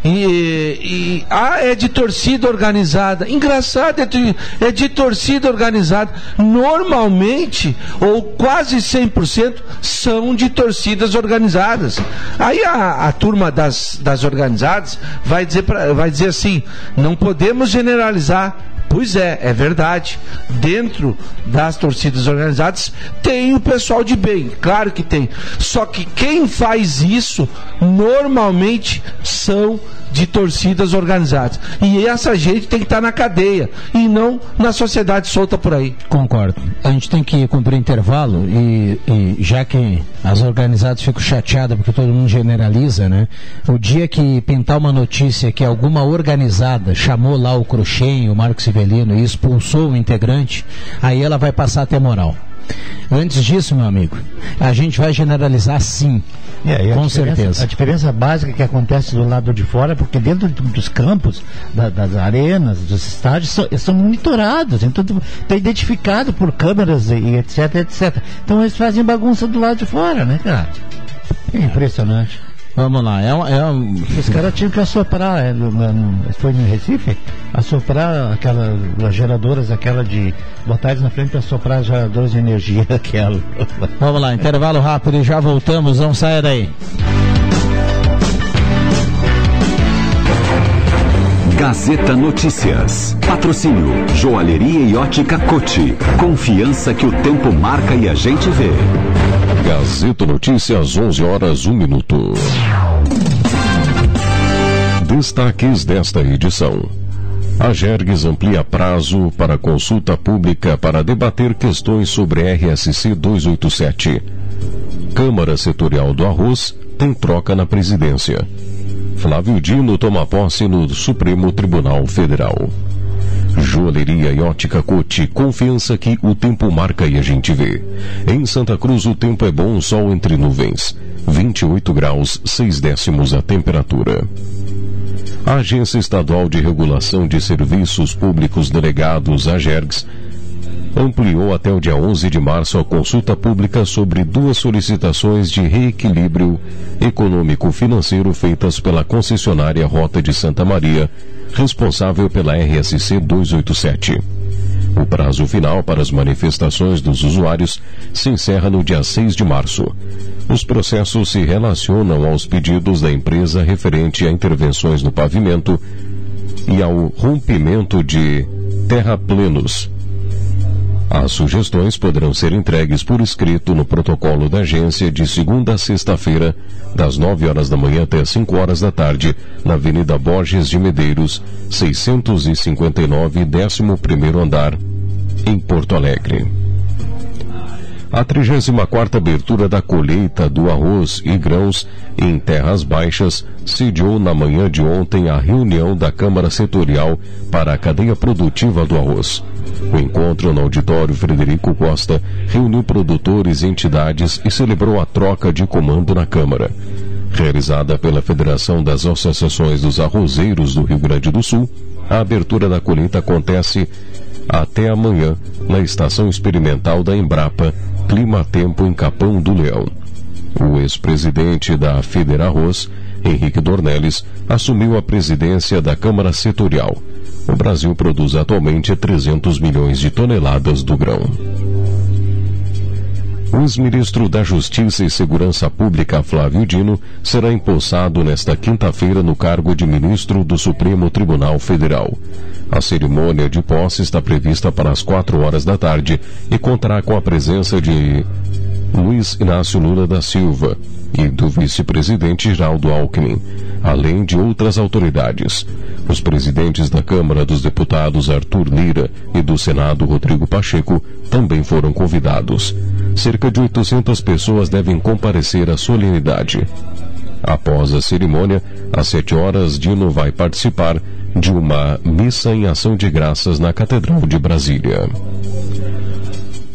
S6: E, e ah, é de torcida organizada. Engraçado, é de, é de torcida organizada. Normalmente, ou quase 100%, são de torcidas organizadas. Aí a, a turma das, das organizadas vai dizer, pra, vai dizer assim: não podemos generalizar. Pois é, é verdade. Dentro das torcidas organizadas tem o pessoal de bem, claro que tem. Só que quem faz isso normalmente são de torcidas organizadas. E essa gente tem que estar na cadeia e não na sociedade solta por aí.
S1: Concordo. A gente tem que cumprir intervalo e, e já que as organizadas ficam chateadas porque todo mundo generaliza, né? O dia que pintar uma notícia que alguma organizada chamou lá o Cruxem, o Marcos Civelino e expulsou o integrante, aí ela vai passar a ter moral. Antes disso, meu amigo, a gente vai generalizar sim.
S7: É,
S1: com certeza.
S7: A diferença básica que acontece do lado de fora, porque dentro dos campos, da, das arenas, dos estádios, são, são monitorados, então está identificado por câmeras e etc, etc. Então eles fazem bagunça do lado de fora, né, cara? É impressionante.
S1: Vamos lá, é um. É um...
S7: Os caras tinham que assoprar, é, no, no, foi no Recife? Assoprar aquelas geradoras, aquela de. botar eles na frente para assoprar geradoras de energia, [laughs] aquela.
S1: Vamos lá, intervalo rápido e já voltamos, não saia daí.
S11: Gazeta Notícias. Patrocínio Joalheria e Ótica Cote. Confiança que o tempo marca e a gente vê.
S3: Gazeta Notícias, 11 horas, 1 minuto. Destaques desta edição. A Gergues amplia prazo para consulta pública para debater questões sobre RSC 287. Câmara Setorial do Arroz tem troca na presidência. Flávio Dino toma posse no Supremo Tribunal Federal. Joalheria e ótica Cote, confiança que o tempo marca e a gente vê. Em Santa Cruz o tempo é bom, sol entre nuvens. 28 graus, 6 décimos a temperatura. A Agência Estadual de Regulação de Serviços Públicos Delegados, a GERGS, ampliou até o dia 11 de março a consulta pública sobre duas solicitações de reequilíbrio econômico-financeiro feitas pela concessionária Rota de Santa Maria, responsável pela RSC 287. O prazo final para as manifestações dos usuários se encerra no dia 6 de março. Os processos se relacionam aos pedidos da empresa referente a intervenções no pavimento e ao rompimento de terraplenos as sugestões poderão ser entregues por escrito no protocolo da agência de segunda a sexta-feira, das 9 horas da manhã até 5 horas da tarde, na Avenida Borges de Medeiros, 659, 11 andar, em Porto Alegre. A 34 abertura da colheita do arroz e grãos em terras baixas sediou na manhã de ontem a reunião da Câmara Setorial para a cadeia produtiva do arroz. O encontro no auditório Frederico Costa reuniu produtores e entidades e celebrou a troca de comando na Câmara. Realizada pela Federação das Associações dos Arrozeiros do Rio Grande do Sul, a abertura da colheita acontece até amanhã na estação experimental da Embrapa, Clima Tempo em Capão do Leão. O ex-presidente da Federarroz, Henrique Dornelles, assumiu a presidência da Câmara Setorial. O Brasil produz atualmente 300 milhões de toneladas do grão. O ex-ministro da Justiça e Segurança Pública, Flávio Dino, será empossado nesta quinta-feira no cargo de ministro do Supremo Tribunal Federal. A cerimônia de posse está prevista para as quatro horas da tarde e contará com a presença de Luiz Inácio Lula da Silva e do vice-presidente Geraldo Alckmin, além de outras autoridades. Os presidentes da Câmara dos Deputados Arthur Lira e do Senado Rodrigo Pacheco também foram convidados. Cerca de 800 pessoas devem comparecer à solenidade. Após a cerimônia, às sete horas, Dino vai participar de uma missa em ação de graças na Catedral de Brasília.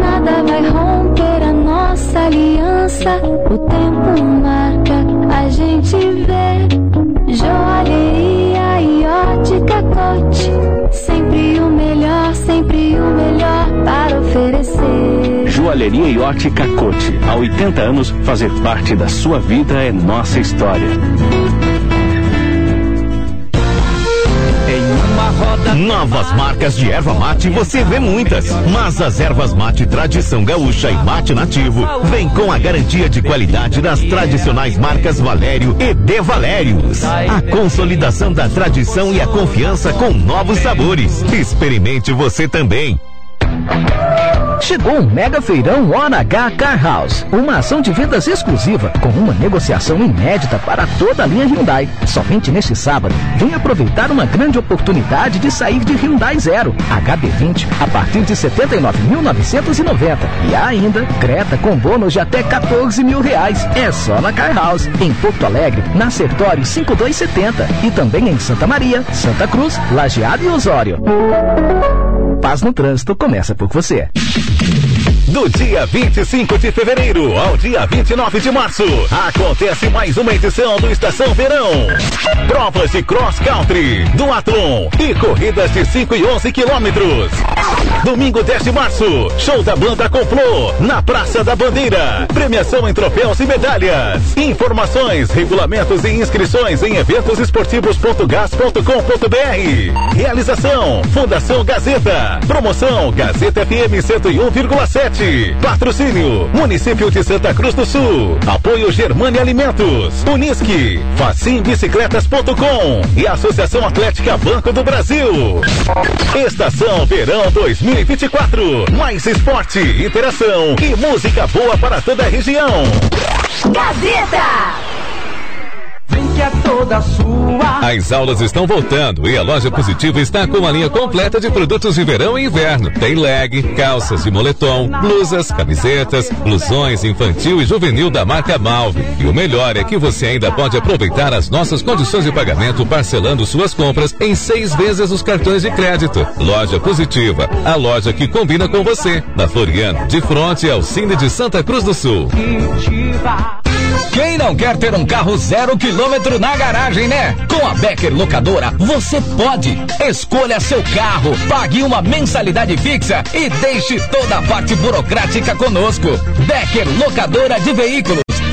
S12: Nada vai romper a nossa aliança. O tempo marca, a gente vê. Joalheria e ótica cote. Sempre o melhor, sempre o melhor para oferecer.
S13: Joalheria e ótica Cote. Há 80 anos, fazer parte da sua vida é nossa história.
S14: Novas marcas de erva mate você vê muitas, mas as ervas mate tradição gaúcha e mate nativo vem com a garantia de qualidade das tradicionais marcas Valério e De Valérios. A consolidação da tradição e a confiança com novos sabores. Experimente você também.
S15: Chegou o Mega Feirão Hora H Car House, uma ação de vendas exclusiva com uma negociação inédita para toda a linha Hyundai. Somente neste sábado, vem aproveitar uma grande oportunidade de sair de Hyundai Zero, HB20, a partir de 79.990 e ainda Creta com bônus de até 14 mil reais. É só na Car House, em Porto Alegre, na Sertório 5270 e também em Santa Maria, Santa Cruz, Lajeado e Osório. Paz no trânsito começa por você.
S14: Do dia 25 de fevereiro ao dia 29 de março, acontece mais uma edição do Estação Verão. Provas de cross country, duathlon e corridas de 5 e 11 quilômetros. Domingo 10 de março, show da banda Complô, na Praça da Bandeira. Premiação em troféus e medalhas. Informações, regulamentos e inscrições em eventosesportivos.gas.com.br. Realização, Fundação Gazeta. Promoção, Gazeta FM 101,7. Patrocínio, Município de Santa Cruz do Sul. Apoio Germânia Alimentos. Unisque, facimbicicletas.com e Associação Atlética Banco do Brasil. Estação Verão 2024. Mais esporte, interação e música boa para toda a região.
S12: Gazeta!
S16: Que é toda sua.
S17: As aulas estão voltando e a loja Positiva está com uma linha completa de produtos de verão e inverno. Tem leg, calças de moletom, blusas, camisetas, blusões infantil e juvenil da marca Malve. E o melhor é que você ainda pode aproveitar as nossas condições de pagamento parcelando suas compras em seis vezes os cartões de crédito. Loja Positiva, a loja que combina com você. Na Floriano, de frente ao Cine de Santa Cruz do Sul.
S18: Quem não quer ter um carro zero quilômetro na garagem, né? Com a Becker Locadora, você pode. Escolha seu carro, pague uma mensalidade fixa e deixe toda a parte burocrática conosco. Becker Locadora de Veículos.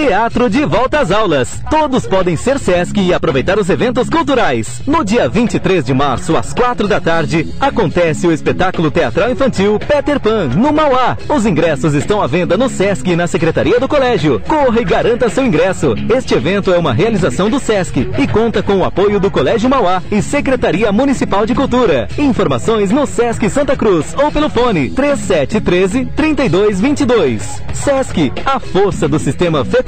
S19: Teatro de volta às aulas. Todos podem ser Sesc e aproveitar os eventos culturais. No dia 23 de março, às 4 da tarde, acontece o espetáculo teatral infantil Peter Pan, no Mauá. Os ingressos estão à venda no Sesc e na Secretaria do Colégio. Corra e garanta seu ingresso. Este evento é uma realização do Sesc e conta com o apoio do Colégio Mauá e Secretaria Municipal de Cultura. Informações no Sesc Santa Cruz ou pelo fone 3713 3222. Sesc, a força do sistema Fê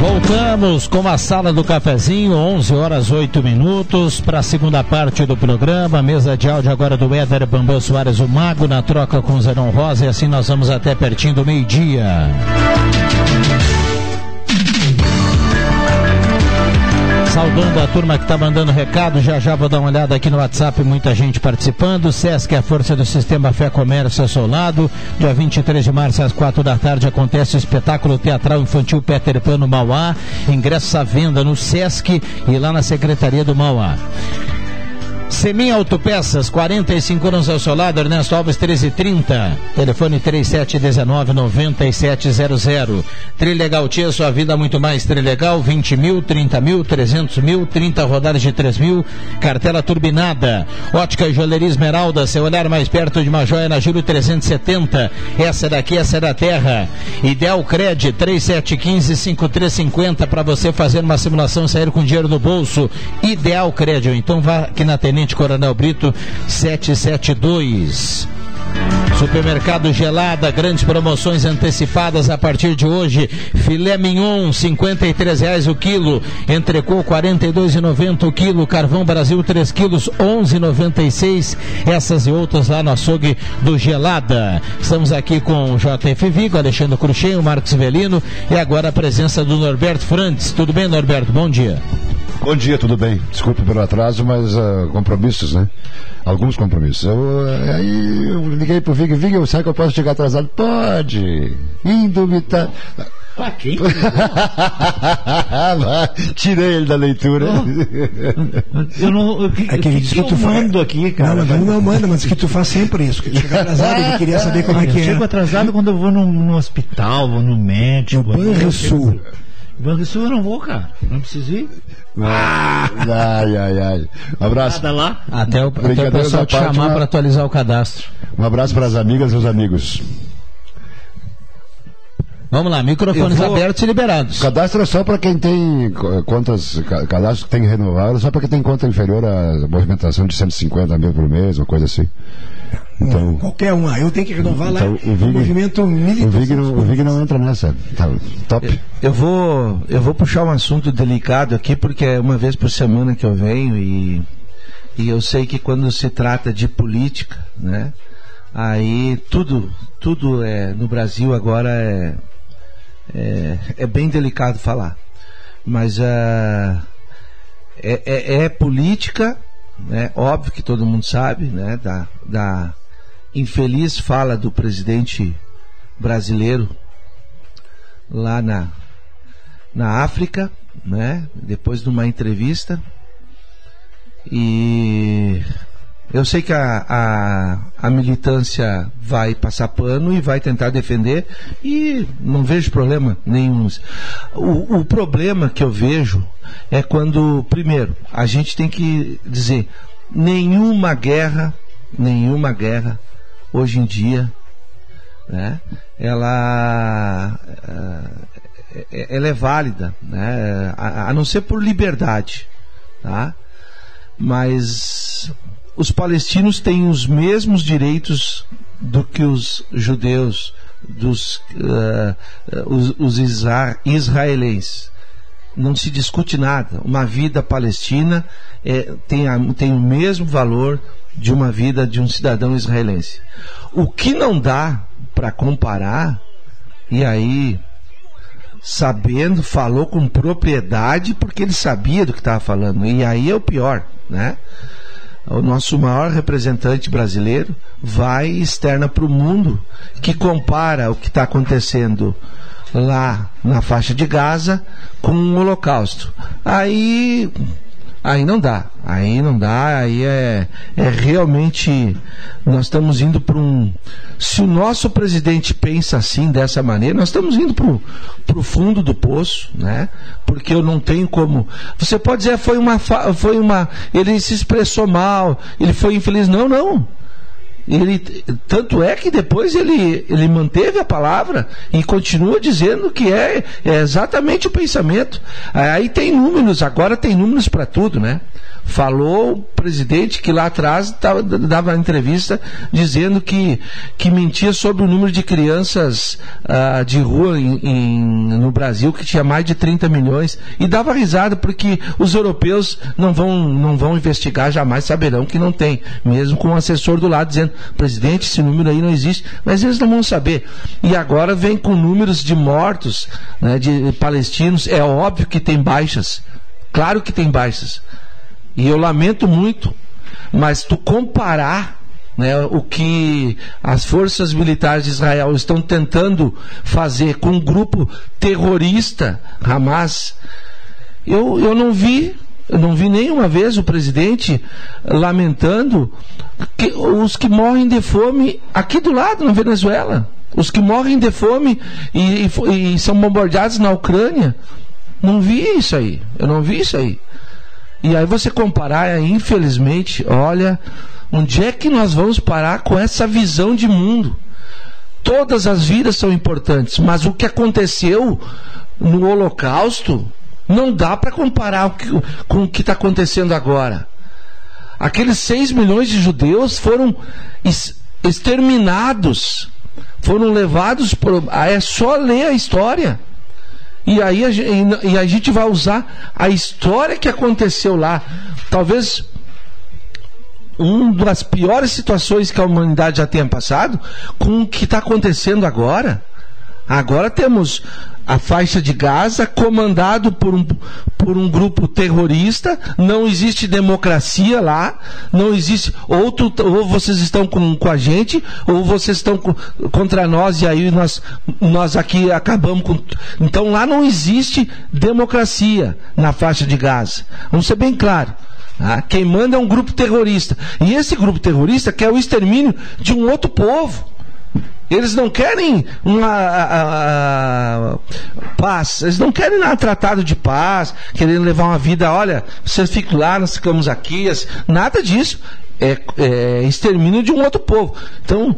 S1: Voltamos com a sala do cafezinho, 11 horas 8 minutos, para a segunda parte do programa. Mesa de áudio agora do Éder Bambam Soares, o Mago, na troca com Zenon Rosa, e assim nós vamos até pertinho do meio-dia. Saudando a turma que está mandando recado, já já vou dar uma olhada aqui no WhatsApp, muita gente participando. Sesc, a força do sistema Fé Comércio ao seu lado. Dia 23 de março, às 4 da tarde, acontece o espetáculo teatral infantil Peter Pan no Mauá. Ingressos à venda no Sesc e lá na Secretaria do Mauá. Semin Autopeças, 45 anos ao seu lado, Ernesto Alves 1330. Telefone 3719-9700. Trilegal Tia, sua vida muito mais Trilegal, 20 mil, 30 mil, 300 mil, 30 rodadas de 3 mil. Cartela turbinada. Ótica e Joalheria Esmeralda, seu olhar mais perto de uma joia na Júlio 370. Essa daqui, essa é da terra. Ideal Cred, 3715-5350 para você fazer uma simulação e sair com dinheiro no bolso. Ideal Cred, então vá aqui na Tenente Coronel Brito 772. Supermercado Gelada, grandes promoções antecipadas a partir de hoje. Filé mignon, R$ reais o quilo. Entrecô, R$ 42,90 o quilo. Carvão Brasil, 3 quilos, R$ 11,96. Essas e outras lá no açougue do Gelada. Estamos aqui com o JF Vigo, Alexandre Cruxem, Marcos Velino e agora a presença do Norberto Frantes. Tudo bem, Norberto? Bom dia.
S20: Bom dia, tudo bem? Desculpe pelo atraso, mas uh, compromissos, né? Alguns compromissos. Eu, uh, aí eu liguei pro Vig, Vig, será que eu posso chegar atrasado? Pode! Indubitar.
S7: Pra quem? [laughs]
S20: Tirei ele da leitura.
S7: Eu não. Eu,
S5: É que ele disse que tu
S7: mando aqui, cara.
S5: Não, mas não manda, mas que tu faz sempre isso. Que chega atrasado, ele queria saber como é que
S7: eu
S5: é.
S7: chego atrasado quando eu vou no, no hospital, vou no médico.
S5: No Banrisul.
S7: Banrisul eu não vou, cara. Não preciso ir.
S20: Ai, ai, ai. Um abraço.
S7: Nada lá.
S1: Até o, até o pessoal te
S20: parte,
S1: chamar
S20: uma-
S1: para atualizar o cadastro.
S20: Um abraço para as amigas e os amigos.
S1: Vamos lá, microfones
S20: vou-
S1: abertos e liberados.
S20: Cadastro é só para quem tem co- contas, ca- cadastro que tem que renovar, só para quem tem conta inferior à movimentação de 150 mil por mês, uma coisa assim. Então,
S5: Qualquer um. Ah, eu tenho que renovar lá.
S20: Então, o Vig-
S5: movimento
S20: o
S5: militar.
S20: Vig, não, o Vig não entra nessa. Tá, top.
S6: Eu vou, eu vou puxar um assunto delicado aqui, porque é uma vez por semana que eu venho e, e eu sei que quando se trata de política, né, aí tudo, tudo é, no Brasil agora é, é, é bem delicado falar. Mas ah, é, é, é política, né, óbvio que todo mundo sabe, né, da, da infeliz fala do presidente brasileiro lá na, na África, né? Depois de uma entrevista. E eu sei que a, a, a militância vai passar pano e vai tentar defender, e não vejo problema nenhum. O, o problema que eu vejo é quando, primeiro, a gente tem que dizer: nenhuma guerra, nenhuma guerra, hoje em dia, né, ela, eh, ela é válida, né, a, não ser por liberdade, tá? mas os palestinos têm os mesmos direitos do que os judeus, dos eh, os, os isra- israelenses. Não se discute nada. Uma vida palestina eh, tem, a- tem o mesmo valor de uma vida de um cidadão israelense. O que não dá para comparar, e aí sabendo, falou com propriedade porque ele sabia do que estava falando. E aí é o pior, né? O nosso maior representante brasileiro vai externa para o mundo que compara o que está acontecendo lá na faixa de Gaza com o Holocausto. Aí Aí não dá, aí não dá, aí é, é realmente. Nós estamos indo para um. Se o nosso presidente pensa assim, dessa maneira, nós estamos indo para o fundo do poço, né? Porque eu não tenho como. Você pode dizer, foi uma. Foi uma ele se expressou mal, ele foi infeliz. Não, não. Ele, tanto é que depois ele, ele manteve a palavra e continua dizendo que é, é exatamente o pensamento. Aí tem números, agora tem números para tudo, né? Falou o presidente que lá atrás tava, dava entrevista dizendo que, que mentia sobre o número de crianças ah, de rua em, em- no Brasil, que tinha mais de 30 milhões, e dava risada porque os europeus não vão, não vão investigar, jamais saberão que não tem, mesmo com o assessor do lado dizendo, presidente, esse número aí não existe, mas eles não vão saber. E agora vem com números de mortos, né, de palestinos, é óbvio que tem baixas, claro que tem baixas. E eu lamento muito, mas tu comparar né, o que as forças militares de Israel estão tentando fazer com um grupo terrorista, Hamas, eu, eu não vi Eu não vi nenhuma vez o presidente lamentando que os que morrem de fome aqui do lado, na Venezuela. Os que morrem de fome e, e, e são bombardeados na Ucrânia. Não vi isso aí. Eu não vi isso aí. E aí você comparar, infelizmente, olha, onde é que nós vamos parar com essa visão de mundo? Todas as vidas são importantes, mas o que aconteceu no Holocausto não dá para comparar com o que está acontecendo agora. Aqueles 6 milhões de judeus foram exterminados, foram levados por. É só ler a história. E aí a, e a gente vai usar a história que aconteceu lá. Talvez uma das piores situações que a humanidade já tenha passado com o que está acontecendo agora. Agora temos a faixa de Gaza comandado por um, por um grupo terrorista, não existe democracia lá, não existe. Ou, tu, ou vocês estão com, com a gente, ou vocês estão com, contra nós, e aí nós, nós aqui acabamos com. Então lá não existe democracia na faixa de Gaza. Vamos ser bem claro. Ah, quem manda é um grupo terrorista. E esse grupo terrorista quer o extermínio de um outro povo. Eles não querem uma a, a, paz, eles não querem nada tratado de paz, querendo levar uma vida, olha, vocês ficam lá, nós ficamos aqui, nada disso. É, é extermínio de um outro povo. Então,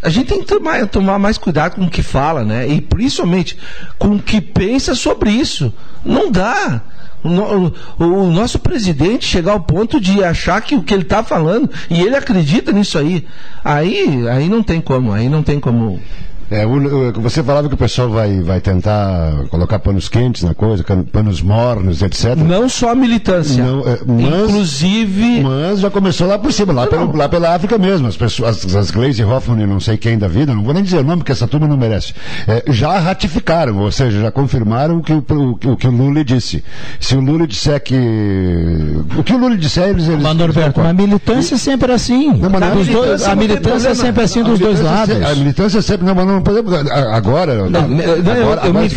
S6: a gente tem que tomar, tomar, mais cuidado com o que fala, né? E principalmente com o que pensa sobre isso. Não dá o, o, nosso presidente chegar ao ponto de achar que o que ele está falando, e ele acredita nisso aí, aí, aí não tem como, aí não tem como
S20: é, você falava que o pessoal vai, vai tentar colocar panos quentes na coisa, panos mornos, etc.
S6: Não só a militância. Não, é, mas, Inclusive.
S20: Mas já começou lá por cima, lá, pelo, lá pela África mesmo. As pessoas, as, as Glaze Hoffman e não sei quem da vida, não vou nem dizer o nome, porque essa turma não merece. É, já ratificaram, ou seja, já confirmaram o que o, o, o, que o Lula disse. Se o Lula disser que. O que o Lula disser, eles. eles
S1: mas, Norberto, a militância é sempre assim. Não, mas a, militância, a militância é sempre assim dos dois lados.
S20: A militância é sempre. Não, mas não não podemos. Agora.
S6: Não, agora, eu, agora me,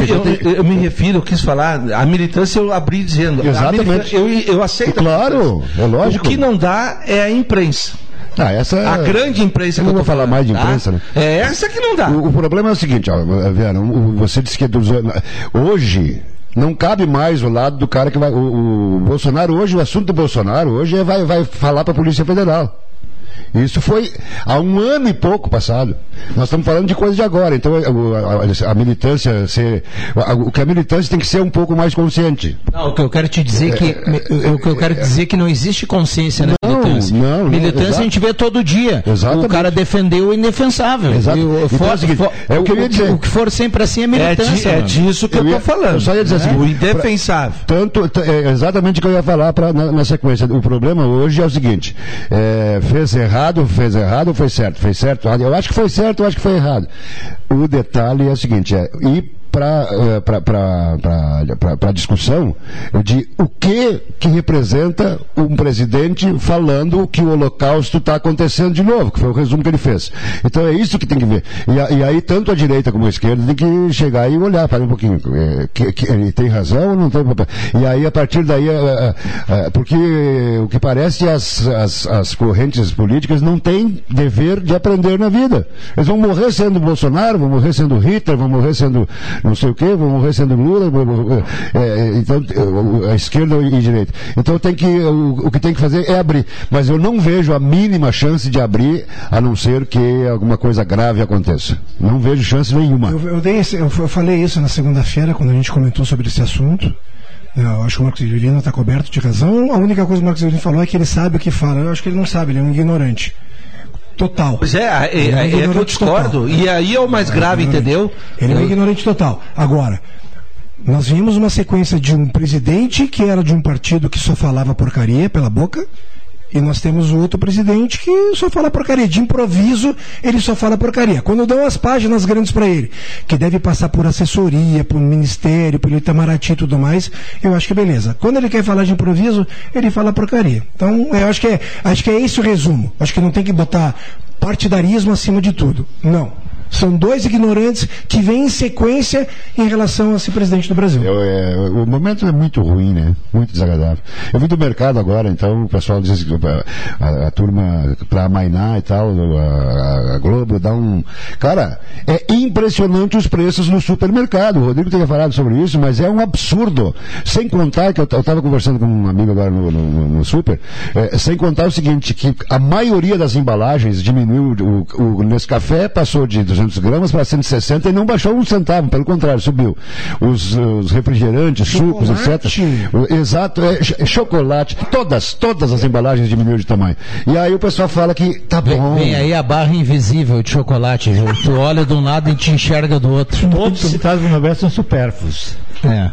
S6: eu, eu, me refiro, eu quis falar, a militância eu abri dizendo.
S20: Exatamente.
S6: Eu, eu aceito.
S20: Claro, é lógico.
S6: O que não dá é a imprensa.
S20: Ah, essa
S6: a grande imprensa
S20: eu não vou falar mais de tá? imprensa,
S6: né? É essa que não dá.
S20: O, o problema é o seguinte, ó, Vera, você disse que é dos, hoje não cabe mais o lado do cara que vai. O, o Bolsonaro hoje, o assunto do Bolsonaro hoje é vai, vai falar para a Polícia Federal. Isso foi há um ano e pouco passado. Nós estamos falando de coisa de agora. Então a, a, a militância ser, a, o que a militância tem que ser um pouco mais consciente.
S1: Não, o que eu quero te dizer é que é, o que eu quero dizer que não existe consciência na não, militância. Não, militância não, a gente vê todo dia. Exatamente. O cara defendeu o indefensável.
S20: Exato. então,
S1: for, é o, seguinte, é o que eu ia dizer. O, que for sempre assim é militância.
S6: É, di, é disso que eu estou falando. Eu
S20: só ia dizer assim,
S6: o indefensável.
S20: Pra, tanto é exatamente o que eu ia falar pra, na, na sequência. O problema hoje é o seguinte: é, fez errado errado, fez errado ou foi certo? Fez certo? Eu acho que foi certo, eu acho que foi errado. O detalhe é o seguinte, é, ir para a discussão de o que que representa um presidente falando que o holocausto está acontecendo de novo, que foi o resumo que ele fez. Então é isso que tem que ver. E, e aí tanto a direita como a esquerda tem que chegar e olhar, para um pouquinho, é, que, que, ele tem razão ou não tem E aí a partir daí, é, é, é, porque o que parece as, as, as correntes políticas não têm dever de aprender na vida. Eles vão morrer sendo Bolsonaro, vão morrer sendo Hitler, vão morrer sendo não sei o quê, vão morrer sendo Lula, é, é, então, a esquerda e a direita. Então tem que, o, o, que tem que fazer é abrir. Mas eu não vejo a mínima chance de abrir, a não ser que alguma coisa grave aconteça. Não vejo chance nenhuma.
S5: Eu, eu, esse, eu falei isso na segunda-feira, quando a gente comentou sobre esse assunto. Eu acho que o Marcos Severino está coberto de razão. A única coisa que o Marcos Severino falou é que ele sabe o que fala. Eu acho que ele não sabe, ele é um ignorante total.
S6: Pois é, é, é, é, é eu discordo. Total. E aí é o mais grave, entendeu?
S5: Ele é um ignorante total. Agora, nós vimos uma sequência de um presidente que era de um partido que só falava porcaria pela boca e nós temos outro presidente que só fala porcaria. De improviso, ele só fala porcaria. Quando dão as páginas grandes para ele, que deve passar por assessoria, por ministério, pelo Itamaraty e tudo mais, eu acho que beleza. Quando ele quer falar de improviso, ele fala porcaria. Então, eu acho que é, acho que é esse o resumo. Acho que não tem que botar partidarismo acima de tudo. Não. São dois ignorantes que vêm em sequência em relação a ser presidente do Brasil.
S20: Eu, é, o momento é muito ruim, né? Muito desagradável. Eu vim do mercado agora, então o pessoal diz que a, a- a turma para amainar e tal, a, a Globo dá um. Cara, é impressionante os preços no supermercado. O Rodrigo tinha falado sobre isso, mas é um absurdo. Sem contar que eu estava conversando com um amigo agora no, no- no super, é, sem contar o seguinte, que a maioria das embalagens diminuiu, o, o Nescafé passou de 200 gramas para 160 e não baixou um centavo, pelo contrário, subiu. Os, os refrigerantes, sucos, etc. Exato, é, ch- chocolate, todas, todas as embalagens diminuíram de tamanho. E aí o pessoal fala que tá bom.
S1: Vem aí a barra invisível de chocolate, Ju. Tu olha de um lado e te enxerga do outro.
S7: Todos citados no Nobel são supérfluos.
S1: É.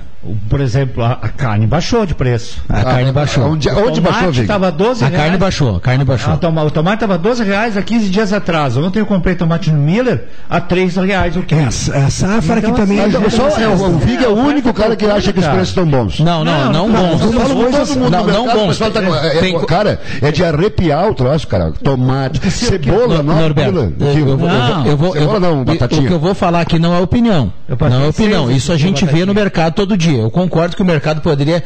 S7: Por exemplo, a, a carne baixou de preço.
S1: A carne baixou.
S20: Onde-
S7: o
S20: onde
S7: tomate
S20: baixou,
S7: estava 12
S1: A
S7: reais.
S1: carne baixou, a carne baixou.
S7: Ah, toma- o tomate estava 12 reais há 15 dias atrás. Ontem eu comprei tomate no Miller a 3 reais o quilo.
S5: É, a, a safra
S7: Então,
S5: aqui também.
S7: assim,
S20: Mas só, é, o, o Vig é o único cara que acha que os preços estão bons.
S1: Não, não, não, bons.
S20: Todo mundo
S1: Não,
S20: no
S1: não
S20: mercado, o
S1: bons.
S20: pessoal tá é- é- cara, é de arrepiar o troço, cara. Tomate, cebola, não,
S1: Norberto, eu, vou-
S20: Cebola não,
S1: o
S20: batatinha.
S1: que eu vou falar aqui não é opinião. Não é opinião. Isso a gente vê no mercado todo dia. Eu concordo que o mercado poderia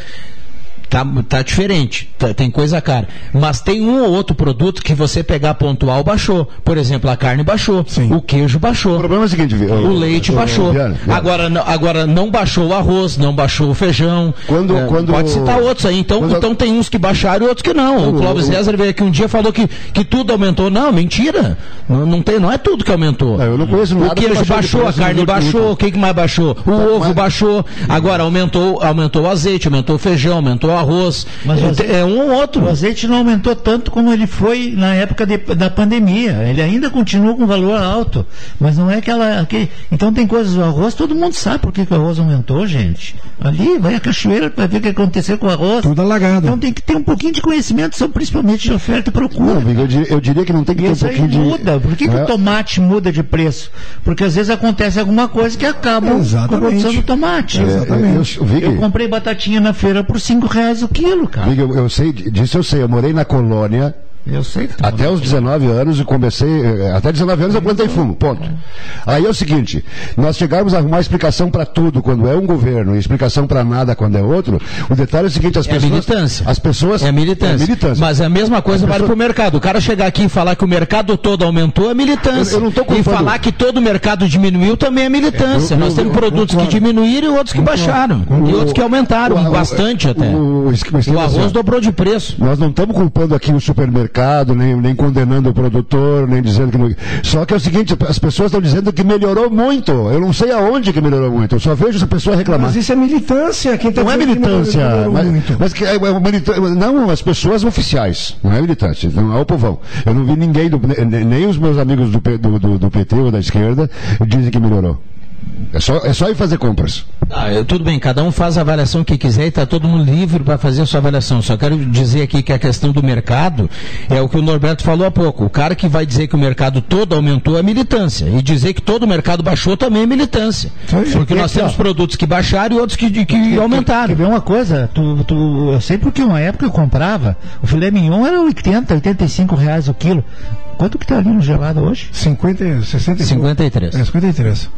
S1: Tá, tá diferente, tá- tem coisa cara. Mas tem um ou outro produto que você pegar pontual baixou. Por exemplo, a carne baixou, o queijo baixou. O
S20: problema é o seguinte, Vi-
S1: o leite baixou. Agora, não- agora não baixou o arroz, não baixou o feijão.
S20: Quando-
S1: É,
S20: quando-
S1: Pode citar outros aí. Então,
S20: quando-
S1: então tem uns que baixaram e outros que não. O Clóvis
S20: o-
S1: César veio aqui um dia e falou que, que tudo aumentou. Não, mentira. Não, não, tem, não é tudo que aumentou.
S20: eu não conheço nada
S1: O
S20: que
S1: queijo
S20: baixou
S1: a carne baixou, o que, que mais baixou? O ovo baixou. Agora aumentou, aumentou o azeite, aumentou o feijão, aumentou o arroz.
S7: Mas
S1: é, é um ou outro.
S7: O azeite não aumentou tanto como ele foi na época de- da pandemia. Ele ainda continua com valor alto. Mas não é aquela. aquele- Então tem coisas do arroz, todo mundo sabe por que, que o arroz aumentou, gente. Ali, vai a cachoeira para ver o que aconteceu com o arroz.
S5: Tudo alagado.
S7: Então tem que ter um pouquinho de conhecimento, sobre, principalmente de oferta e procura.
S20: Não, eu, diria, eu diria que não tem que ter um
S7: isso aí
S20: pouquinho de.
S7: muda. Por que, que
S20: É.
S7: o tomate muda de preço? Porque às vezes acontece alguma coisa que acaba com a
S5: Exatamente.
S7: produção do tomate.
S20: É, eu- eu- Vicky-
S7: Eu comprei batatinha na feira por 5 reais o quilo, cara.
S20: Viga, eu, eu sei, disso eu sei. Eu morei na colônia.
S7: Eu sei que
S20: Até os 19 anos e comecei. eh, Até 19 anos eu plantei fumo, ponto. Aí é o seguinte: nós chegamos a arrumar explicação para tudo quando é um governo e explicação para nada quando é outro. O detalhe é o seguinte: as
S1: É
S20: pessoas.
S1: militância.
S20: As pessoas.
S1: É militância.
S20: É militância.
S1: Mas é a mesma coisa
S20: As
S1: vale
S20: pessoas-
S1: pro mercado. O cara chegar aqui e falar que o mercado todo aumentou é militância.
S20: Eu- eu não tô
S1: e
S20: culpando-
S1: falar que todo o mercado diminuiu também é militância.
S20: Eu- eu-
S1: Nós temos
S20: eu-
S1: produtos que diminuíram e outros que baixaram. E outros que aumentaram,
S20: o- o-
S1: bastante até.
S20: o- o
S1: O arroz dobrou de preço.
S20: Nós não estamos culpando aqui o supermercado, nem, nem condenando o produtor, nem dizendo que não. Só que é o seguinte, as pessoas estão dizendo que melhorou muito. Eu não sei aonde que melhorou muito. Eu só vejo essa pessoa reclamar.
S5: Mas isso é militância. Quem tá
S20: Não é militância,
S5: melhorou
S20: mas,
S5: muito.
S20: mas que é, é militância- não as pessoas oficiais, não é militância, não é o povão. Eu não vi ninguém, do- ne- nem os meus amigos do, do- do PT ou da esquerda dizem que melhorou. É só, é só ir fazer compras.
S1: Ah, eu- tudo bem, cada um faz a avaliação que quiser e está todo mundo livre para fazer a sua avaliação. Só quero dizer aqui que a questão do mercado é o que o Norberto falou há pouco. O cara que vai dizer que o mercado todo aumentou é militância. E dizer que todo o mercado baixou também é militância. Porque nós temos produtos que baixaram e outros que, que aumentaram.
S7: Quer ver uma coisa? Tu, tu, eu sei porque uma época eu comprava, o filé mignon era 80, 85 reais o quilo. Quanto que tá ali no gelado hoje?
S5: 50, 60
S1: 53.
S5: É, 53.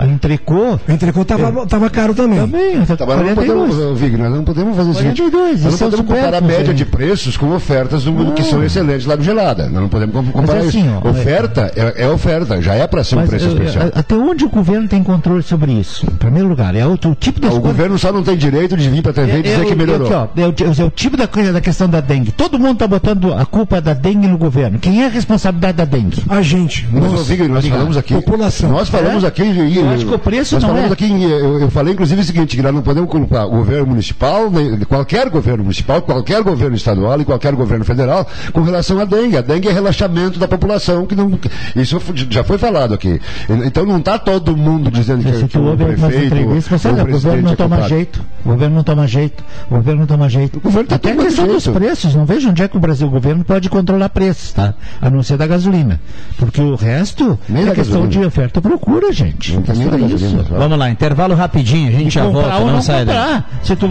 S7: A entrecô?
S5: A entrecô tava, tava caro também.
S7: Também, tá
S20: Tá, mas não
S7: 42.
S20: podemos, Vig, nós não podemos fazer o seguinte.
S7: 42,
S20: Nós
S7: isso é
S20: não podemos comparar a média de preços com ofertas do- que são excelentes lá no Gelada. Nós não podemos com- comparar
S7: assim,
S20: isso.
S7: ó,
S20: oferta é, é oferta, já é para ser um preço
S7: eh,
S20: especial.
S7: até onde o governo tem controle sobre isso? Em primeiro lugar, é o, o tipo das
S20: O
S7: coisas.
S20: governo só não tem direito de vir para a TV e dizer
S7: É,
S20: que
S7: é
S20: melhorou.
S7: aqui, ó, é, o, é o tipo da, coisa, da questão da dengue. Todo mundo está botando a culpa da dengue no governo. Quem é a responsabilidade da dengue?
S5: A gente. Nós.
S20: Vig, nós falamos aqui.
S5: População.
S20: Nós falamos
S7: É?
S20: aqui. e-
S7: Eu acho que o preço
S20: nós
S7: não
S20: falamos
S7: é.
S20: aqui. em- Eu, eu falei, inclusive, o seguinte: que nós não podemos culpar o governo municipal, qualquer governo municipal, qualquer governo estadual e qualquer governo federal com relação à dengue. A dengue é relaxamento da população. que não Isso já foi falado aqui. Então não está todo mundo dizendo que, que o prefeito.
S7: você
S20: ou
S7: olha, o governo
S20: presidente
S7: não
S20: é
S7: toma
S20: culpado.
S7: jeito. O governo não toma jeito. O governo não toma jeito.
S20: O governo tá
S7: Até a questão dos
S20: jeito.
S7: preços. Não vejo onde é que o Brasil, o governo pode controlar preços, tá? A não ser da gasolina. Porque o resto
S20: Nem
S7: é questão
S20: gasolina.
S7: de oferta e procura, gente.
S20: Não tem
S7: É isso.
S20: gasolina,
S1: Vamos lá, intervalo rapidinho, a gente
S7: E
S1: já volta,
S7: ou
S1: não,
S7: não
S1: sai daí.
S7: comprar. Se tu...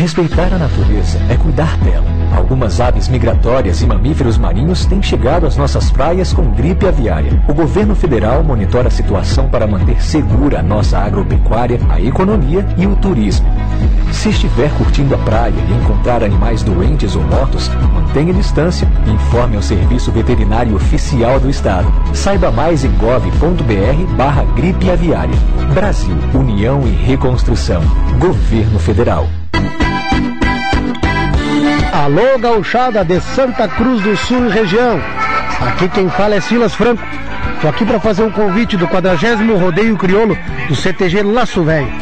S21: Respeitar a natureza é cuidar dela. Algumas aves migratórias e mamíferos marinhos têm chegado às nossas praias com gripe aviária. O governo federal monitora a situação para manter segura a nossa agropecuária, a economia e o turismo. Se estiver curtindo a praia e encontrar animais doentes ou mortos, mantenha distância e informe ao Serviço Veterinário Oficial do Estado. Saiba mais em gov.br barra gripe aviária. Brasil, União e Reconstrução. Governo Federal.
S22: Alô, gauchada de Santa Cruz do Sul e região. Aqui quem fala é Silas Franco. Tô aqui para fazer um convite do 40 Rodeio Crioulo do CTG Laço Velho,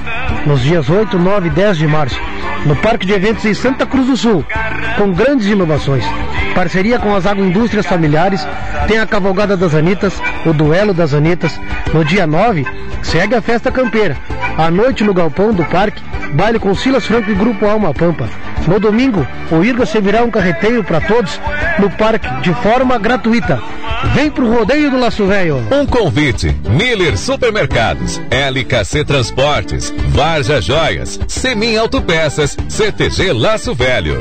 S22: nos dias 8, 9 e 10 de março, no Parque de Eventos em Santa Cruz do Sul, com grandes inovações. Parceria com as agroindústrias familiares, tem a Cavalgada das Anitas, o Duelo das Anitas. No dia 9, segue a festa campeira. À noite no galpão do parque, baile com Silas Franco e Grupo Alma Pampa. No domingo, o Irga servirá um carreteiro para todos no parque de forma gratuita. Vem pro rodeio do Laço Velho.
S23: Um convite: Miller Supermercados, LKC Transportes, Varja Joias, Semin Autopeças, CTG Laço Velho.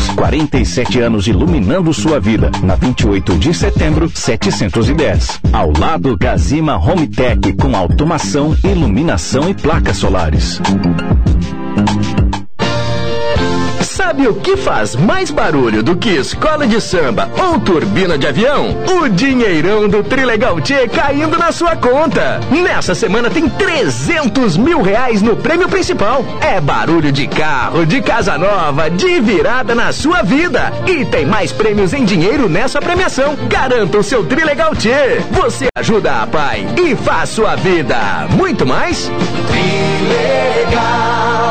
S24: 47 anos iluminando sua vida. Na 28 de setembro, 710. Ao lado, Gazima Home Tech com automação, iluminação e placas solares.
S25: Sabe o que faz mais barulho do que escola de samba ou turbina de avião? O dinheirão do Trilegal T caindo na sua conta. Nessa semana tem 300 mil reais no prêmio principal. É barulho de carro, de casa nova, de virada na sua vida. E tem mais prêmios em dinheiro nessa premiação. Garanta o seu Trilegal T. Você ajuda a pai e faz sua vida muito mais. Trilegal.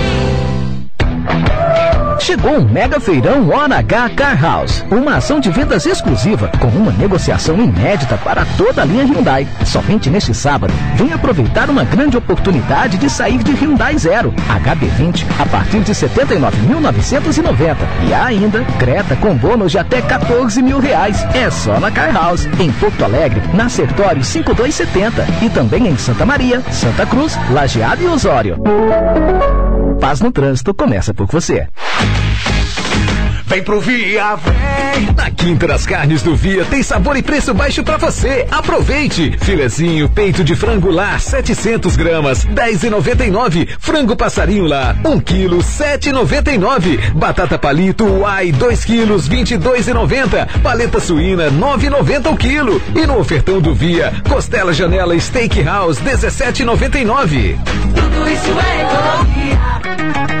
S15: Chegou o Mega Feirão ONH Car House, uma ação de vendas exclusiva com uma negociação inédita para toda a linha Hyundai. Somente neste sábado, venha aproveitar uma grande oportunidade de sair de Hyundai Zero, HB20 a partir de 79.990 e ainda Creta com bônus de até 14 mil reais. É só na Car House, em Porto Alegre, na Sertório 5270 e também em Santa Maria, Santa Cruz, Lajeado e Osório. Paz no trânsito começa por você.
S2: Vem pro Via, vem! Na Quinta das Carnes do Via tem sabor e preço baixo pra você. Aproveite! Filezinho, peito de frango lá, 700 gramas, 10,99. Frango passarinho lá, 1 quilo, 7,99. Batata palito, uai, 2 quilos, 22,90. Paleta suína, 9,90 o quilo. E no ofertão do Via, costela janela Steakhouse, 17,99.
S26: Tudo isso é economia.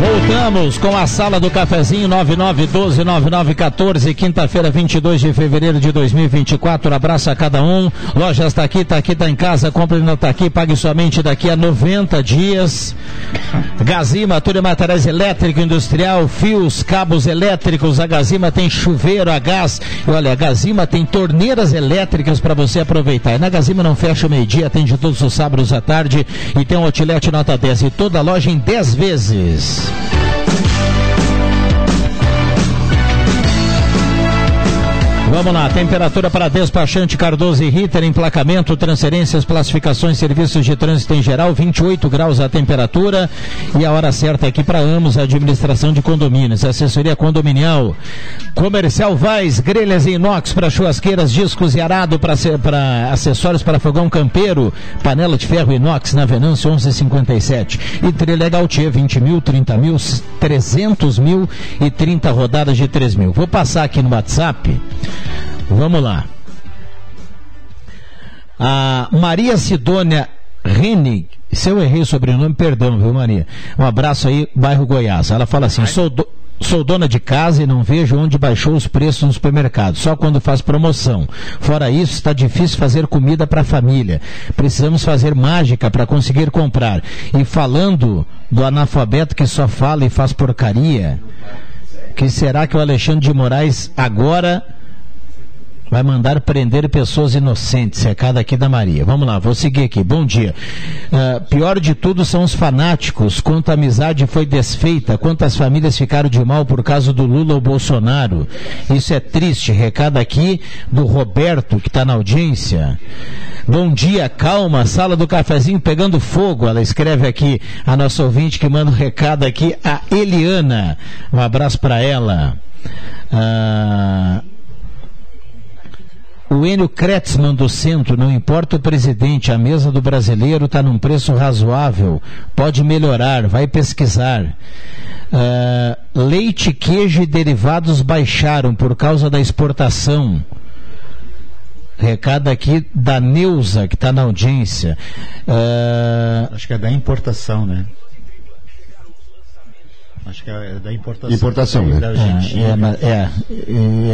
S1: Voltamos com a sala do cafezinho 99129914, quinta-feira, 22 de fevereiro de 2024. Abraço a cada um. Lojas tá aqui, tá aqui, tá em casa. Compre no tá aqui, pague somente daqui a 90 dias. Gazima, tudo em materiais elétrico, industrial, fios, cabos elétricos. A Gazima tem chuveiro a gás. E olha, a Gazima tem torneiras elétricas para você aproveitar. E na Gazima não fecha o meio-dia, atende todos os sábados à tarde e tem um outlet nota 10 e toda loja em 10 vezes. Vamos lá, temperatura para despachante Cardoso e Ritter, emplacamento, transferências, classificações, serviços de trânsito em geral, 28 graus a temperatura. E a hora certa aqui para Amos, administração de condomínios, assessoria condominial, comercial Vaz, grelhas em inox para churrasqueiras, discos e arado para acessórios para fogão campeiro, panela de ferro inox na Venâncio 1157 e Trilegal Tia 20 mil, 30 mil, 300 mil e 30 rodadas de 3 mil. Vou passar aqui no WhatsApp. Vamos lá. A Maria Sidônia Renig, se eu errei o sobrenome, perdão, viu, Maria? Um abraço aí, bairro Goiás. Ela fala assim: sou, do, sou dona de casa e não vejo onde baixou os preços no supermercado, só quando faz promoção. Fora isso, está difícil fazer comida para a família. Precisamos fazer mágica para conseguir comprar. E falando do analfabeto que só fala e faz porcaria, que será que o Alexandre de Moraes agora vai mandar prender pessoas inocentes. Recado aqui da Maria. Vamos lá, vou seguir aqui. Bom dia. Uh, pior de tudo são os fanáticos. Quanta amizade foi desfeita, quantas famílias ficaram de mal por causa do Lula ou Bolsonaro. Isso é triste. Recado aqui do Roberto, que está na audiência. Bom dia, calma, sala do cafezinho pegando fogo. Ela escreve aqui, a nossa ouvinte que manda um recado aqui, a Eliana. Um abraço para ela. Uh, o Enio Kretzmann do centro, não importa o presidente, a mesa do brasileiro está num preço razoável, pode melhorar, vai pesquisar. Uh, leite, queijo e derivados baixaram por causa da exportação. Recado aqui da Neuza, que está na audiência. Uh,
S7: Acho que é da importação, né? Acho que é da importação.
S20: Importação, né?
S7: Da Argentina.
S1: É, é, mas- é,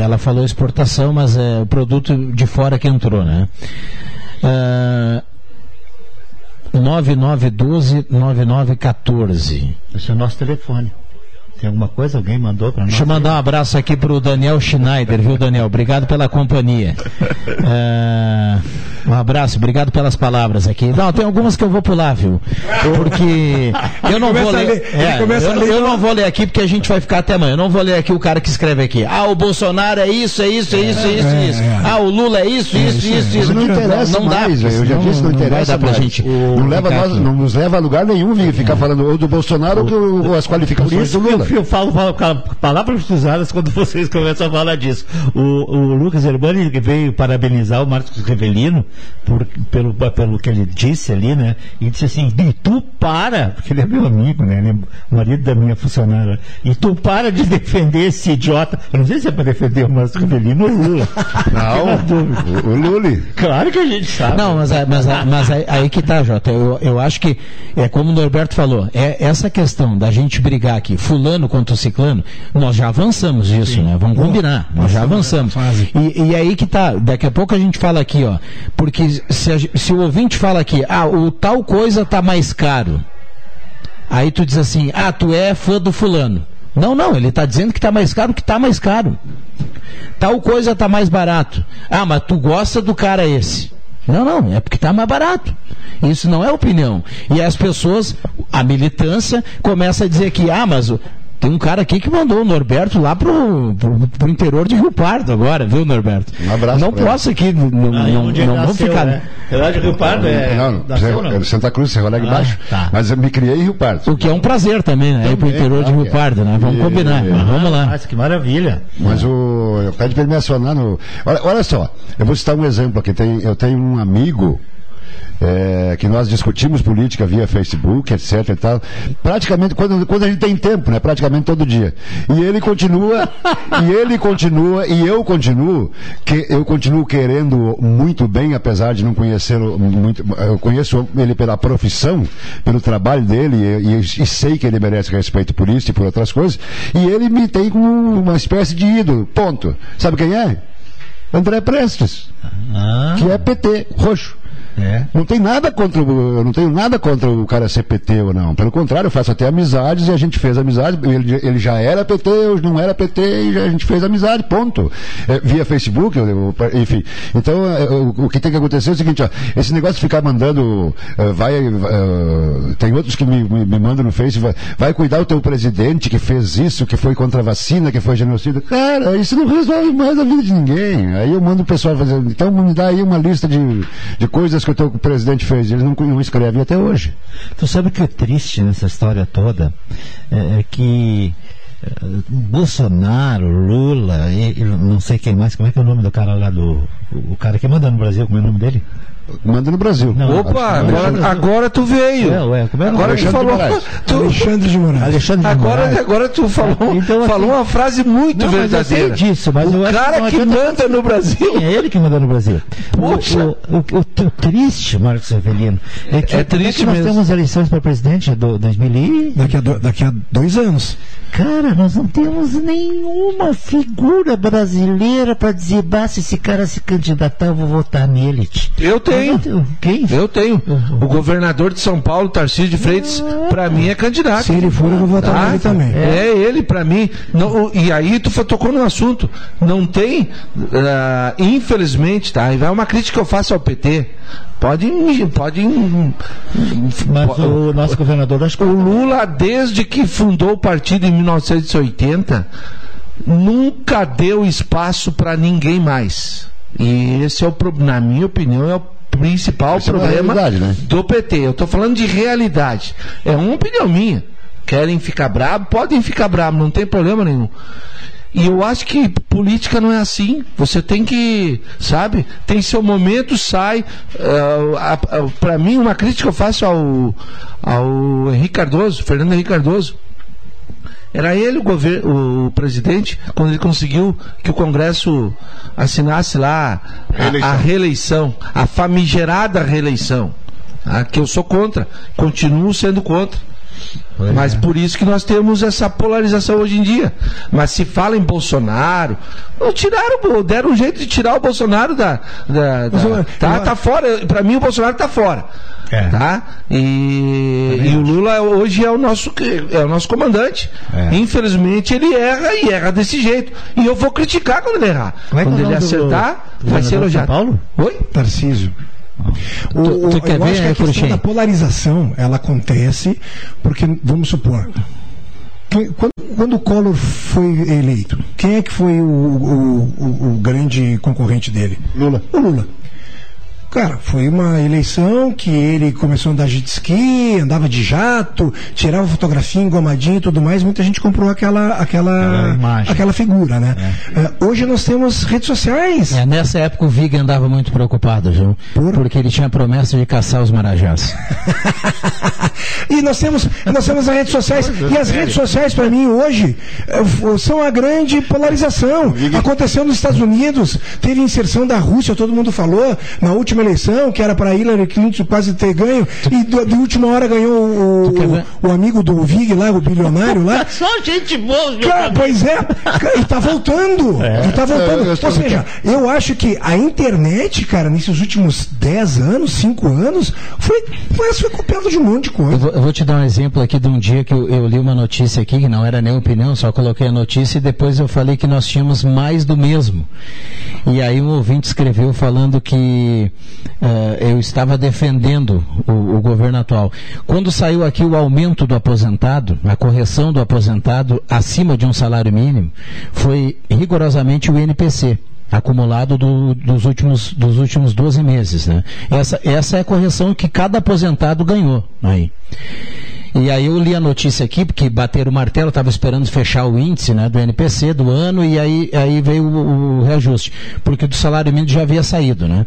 S1: ela falou exportação, mas é o produto de fora que entrou, né? Ah, 9912-9914.
S7: Esse é o nosso telefone. Tem alguma coisa? Alguém mandou para nós?
S1: Deixa eu mandar um abraço aqui pro Daniel Schneider, viu, Daniel? Obrigado pela companhia. Ah, [laughs] um abraço, obrigado pelas palavras aqui. Não, tem algumas que eu vou pular, viu? Porque [laughs] eu não vou ler. é, eu,
S5: ler,
S1: eu não vou ler aqui porque a gente vai ficar até amanhã. Eu não vou ler aqui o cara que escreve aqui. Ah, o Bolsonaro é isso, é isso, é isso, é isso, é isso. Ah, o Lula é isso, isso, isso, isso.
S20: Não interessa
S1: não dá,
S20: mais, velho. eu já disse, não,
S1: vai
S20: interessa
S1: dar pra
S20: mais.
S1: gente.
S20: não, leva nós, não nos leva a lugar nenhum vir ficar falando ou do Bolsonaro ou, do- as qualificações do
S7: que
S20: Lula.
S7: eu, eu falo, falo palavras cruzadas quando vocês começam a falar disso. O, o Lucas Herbani veio parabenizar o Marcos Revelino por, pelo, pelo que ele disse ali, né? E disse assim, e tu para, porque ele é meu amigo, né? Ele é o marido da minha funcionária. E tu para de [laughs] defender esse idiota. Eu não sei se é para defender o Marcos Revelino ou o Lula. [laughs]
S20: Não, o, o Lully.
S7: Claro que a gente sabe.
S1: Não, mas, mas, mas aí, aí que tá, Jota. Eu, eu acho que, é como o Norberto falou, é essa questão da gente brigar aqui, fulano contra o ciclano, nós já avançamos disso, né? Vamos combinar, nós já avançamos. E, e aí que tá, daqui a pouco a gente fala aqui, ó, porque se, a se o ouvinte fala aqui, ah, o tal coisa tá mais caro, aí tu diz assim, ah, tu é fã do fulano. Não, não, ele está dizendo que está mais caro que está mais caro. Tal coisa está mais barato. Ah, mas tu gosta do cara esse. Não, não, é porque está mais barato. Isso não é opinião. E as pessoas, a militância, começa a dizer que, ah, mas tem um cara aqui que mandou o Norberto lá pro, pro, pro interior de Rio Pardo agora, viu, Norberto? Um abraço. Não
S20: pra
S1: posso aqui, não, não,
S7: Ah,
S1: não, vamos
S7: nasceu,
S1: ficar.
S7: né? Verdade, Rio Pardo é.
S20: Não, não,
S7: nasceu,
S20: é Santa Cruz, Cerro Alegre
S1: Ah,
S20: Baixo.
S1: tá.
S20: Mas eu me criei em Rio Pardo.
S1: O que é um prazer também, né? Ir pro
S20: Também,
S1: interior de
S20: claro
S1: Rio
S20: que é.
S1: Pardo, né? Vamos
S20: E-
S1: combinar.
S20: e-
S1: Mas vamos lá.
S7: Nossa, que maravilha.
S20: Mas o. Pede para ele me acionar no. Olha, olha só, eu vou citar um exemplo aqui. Tem, eu tenho um amigo é, que nós discutimos política via Facebook, etc e tal. Praticamente, quando, quando a gente tem tempo, né? Praticamente todo dia. E ele continua, [laughs] e ele continua, e eu continuo, que eu continuo querendo muito bem, apesar de não conhecê-lo muito. Eu conheço ele pela profissão, pelo trabalho dele, e, e- e sei que ele merece respeito por isso e por outras coisas. E ele me tem como uma espécie de ídolo. Ponto. Sabe quem é? André Prestes. Que é PT, roxo. Não tem nada contra o, eu não tenho nada contra o cara ser PT ou não. Pelo contrário, eu faço até amizades e a gente fez amizade. Ele, ele já era PT, eu não era PT e a gente fez amizade, ponto. É, via Facebook, eu- enfim. Então, é, o, o que tem que acontecer é o seguinte, ó, esse negócio de ficar mandando, é, vai, é, tem outros que me, me, me mandam no Face, vai, vai cuidar o teu presidente que fez isso, que foi contra a vacina, que foi genocida. Cara, isso não resolve mais a vida de ninguém. Aí eu mando o pessoal fazer, então me dá aí uma lista de, de coisas que o presidente fez. Eles não, não escrevem até hoje.
S7: Tu sabe o que é triste nessa história toda? É, é que é, Bolsonaro, Lula, e, e não sei quem mais, como é que é o nome do cara lá do. O cara que manda no Brasil, como é o nome dele?
S20: Manda no Brasil.
S6: Opa, agora, agora tu veio.
S7: É, ué, como é o nome
S6: agora tu falou. [laughs] Tu,
S5: Alexandre de Moraes.
S7: Alexandre de
S6: agora,
S7: Moraes.
S6: agora tu falou,
S7: Então, assim,
S6: falou uma frase muito
S7: Não, mas eu sei
S6: verdadeira.
S7: disso, mas
S6: o
S7: eu acho
S6: cara
S7: não
S6: que
S7: adianta-
S6: manda no Brasil.
S7: Sim, é ele que manda no Brasil.
S6: Poxa.
S7: O, o, o, o- o triste, Marcos Avelino, é que,
S6: É triste
S7: que nós
S6: mesmo.
S7: temos eleições para presidente do 2000 e...
S5: Daqui a, do- daqui a dois anos.
S7: Cara, nós não temos nenhuma figura brasileira para dizer, se esse cara se candidatar, eu vou votar nele.
S6: Eu tenho.
S7: Quem?
S6: Eu tenho. O governador de São Paulo, Tarcísio de Freitas, pra mim é candidato.
S5: Se ele for, eu vou votar
S6: Tá?
S5: nele também.
S6: É ele, pra mim. Não, e aí tu tocou num assunto. Não tem, ah, infelizmente, tá? E vai uma crítica que eu faço ao PT. Pode, pode.
S7: Mas o nosso governador, acho que
S6: O Lula, desde que fundou o partido em 1980, nunca deu espaço para ninguém mais. E esse é o na minha opinião é o principal
S20: é
S6: problema
S20: realidade, né?
S6: do PT. Eu estou falando de realidade. É uma opinião minha. Querem ficar bravo, podem ficar bravos, não tem problema nenhum. E eu acho que política não é assim. Você tem que, sabe? Tem seu momento, sai. para mim, uma crítica eu faço ao, ao Henrique Cardoso, Fernando Henrique Cardoso. Era ele o, governo, o presidente quando ele conseguiu que o Congresso assinasse lá a, a reeleição, a famigerada reeleição, tá? que eu sou contra, continuo sendo contra. Mas por isso que nós temos essa polarização hoje em dia. Mas se fala em Bolsonaro, tiraram, deram um jeito de tirar o Bolsonaro da. da- da- tá, tá fora. Para mim o Bolsonaro tá fora. Tá? E, e o Lula hoje é o nosso, é o nosso comandante. Infelizmente ele erra e erra desse jeito. E eu vou criticar quando ele errar.
S7: Como é que
S6: quando
S7: é
S6: ele
S7: nome do
S6: acertar,
S7: governador
S6: vai ser
S7: São
S6: elogiado.
S7: Paulo?
S6: Oi?
S5: Tarcísio. O,
S1: Tu-
S5: o-
S1: tu quer
S5: eu acho
S1: ver,
S5: que a questão
S1: Cruxem?
S5: da polarização, ela acontece porque, vamos supor, quando, quando o Collor foi eleito, quem é que foi o, o- o- o grande concorrente dele?
S20: Lula.
S5: O Lula. Cara, foi uma eleição que ele começou a andar de jet ski, andava de jato, tirava fotografia engomadinha e tudo mais. Muita gente comprou aquela, aquela,
S7: Aquela
S5: aquela figura, né? Eh, hoje nós temos redes sociais.
S1: É, nessa época o Vig andava muito preocupado, viu? Porque ele tinha promessa de caçar os marajás. [laughs]
S5: E nós temos, nós temos as redes sociais. E as redes sociais, para mim, hoje, f- são a grande polarização. Aconteceu nos Estados Unidos, teve inserção da Rússia, todo mundo falou, na última eleição, que era para Hillary Clinton quase ter ganho, e do- de última hora ganhou o, o, o amigo do Vig lá, o bilionário lá. [laughs]
S7: Só gente boa,
S5: Cara, pois é, Cara, e tá voltando. E tá voltando.
S20: Eu- eu
S5: Ou seja, eu acho que a internet, cara, nesses últimos 10 anos, 5 anos, foi, foi, foi copiada de um monte de
S1: Eu
S5: coisa.
S1: vou, eu vou te dar um exemplo aqui de um dia que eu, eu li uma notícia aqui, que não era nem opinião, só coloquei a notícia e depois eu falei que nós tínhamos mais do mesmo. E aí um ouvinte escreveu falando que eh, eu estava defendendo o, o governo atual. Quando saiu aqui o aumento do aposentado, a correção do aposentado acima de um salário mínimo, foi rigorosamente o INPC acumulado do- dos, últimos, dos últimos 12 meses. Né? Essa, essa é a correção que cada aposentado ganhou. Aí. E aí eu li a notícia aqui, porque bateram o martelo, estava esperando fechar o índice né, do NPC do ano, e aí, aí veio o, o reajuste, porque do salário mínimo já havia saído. Né?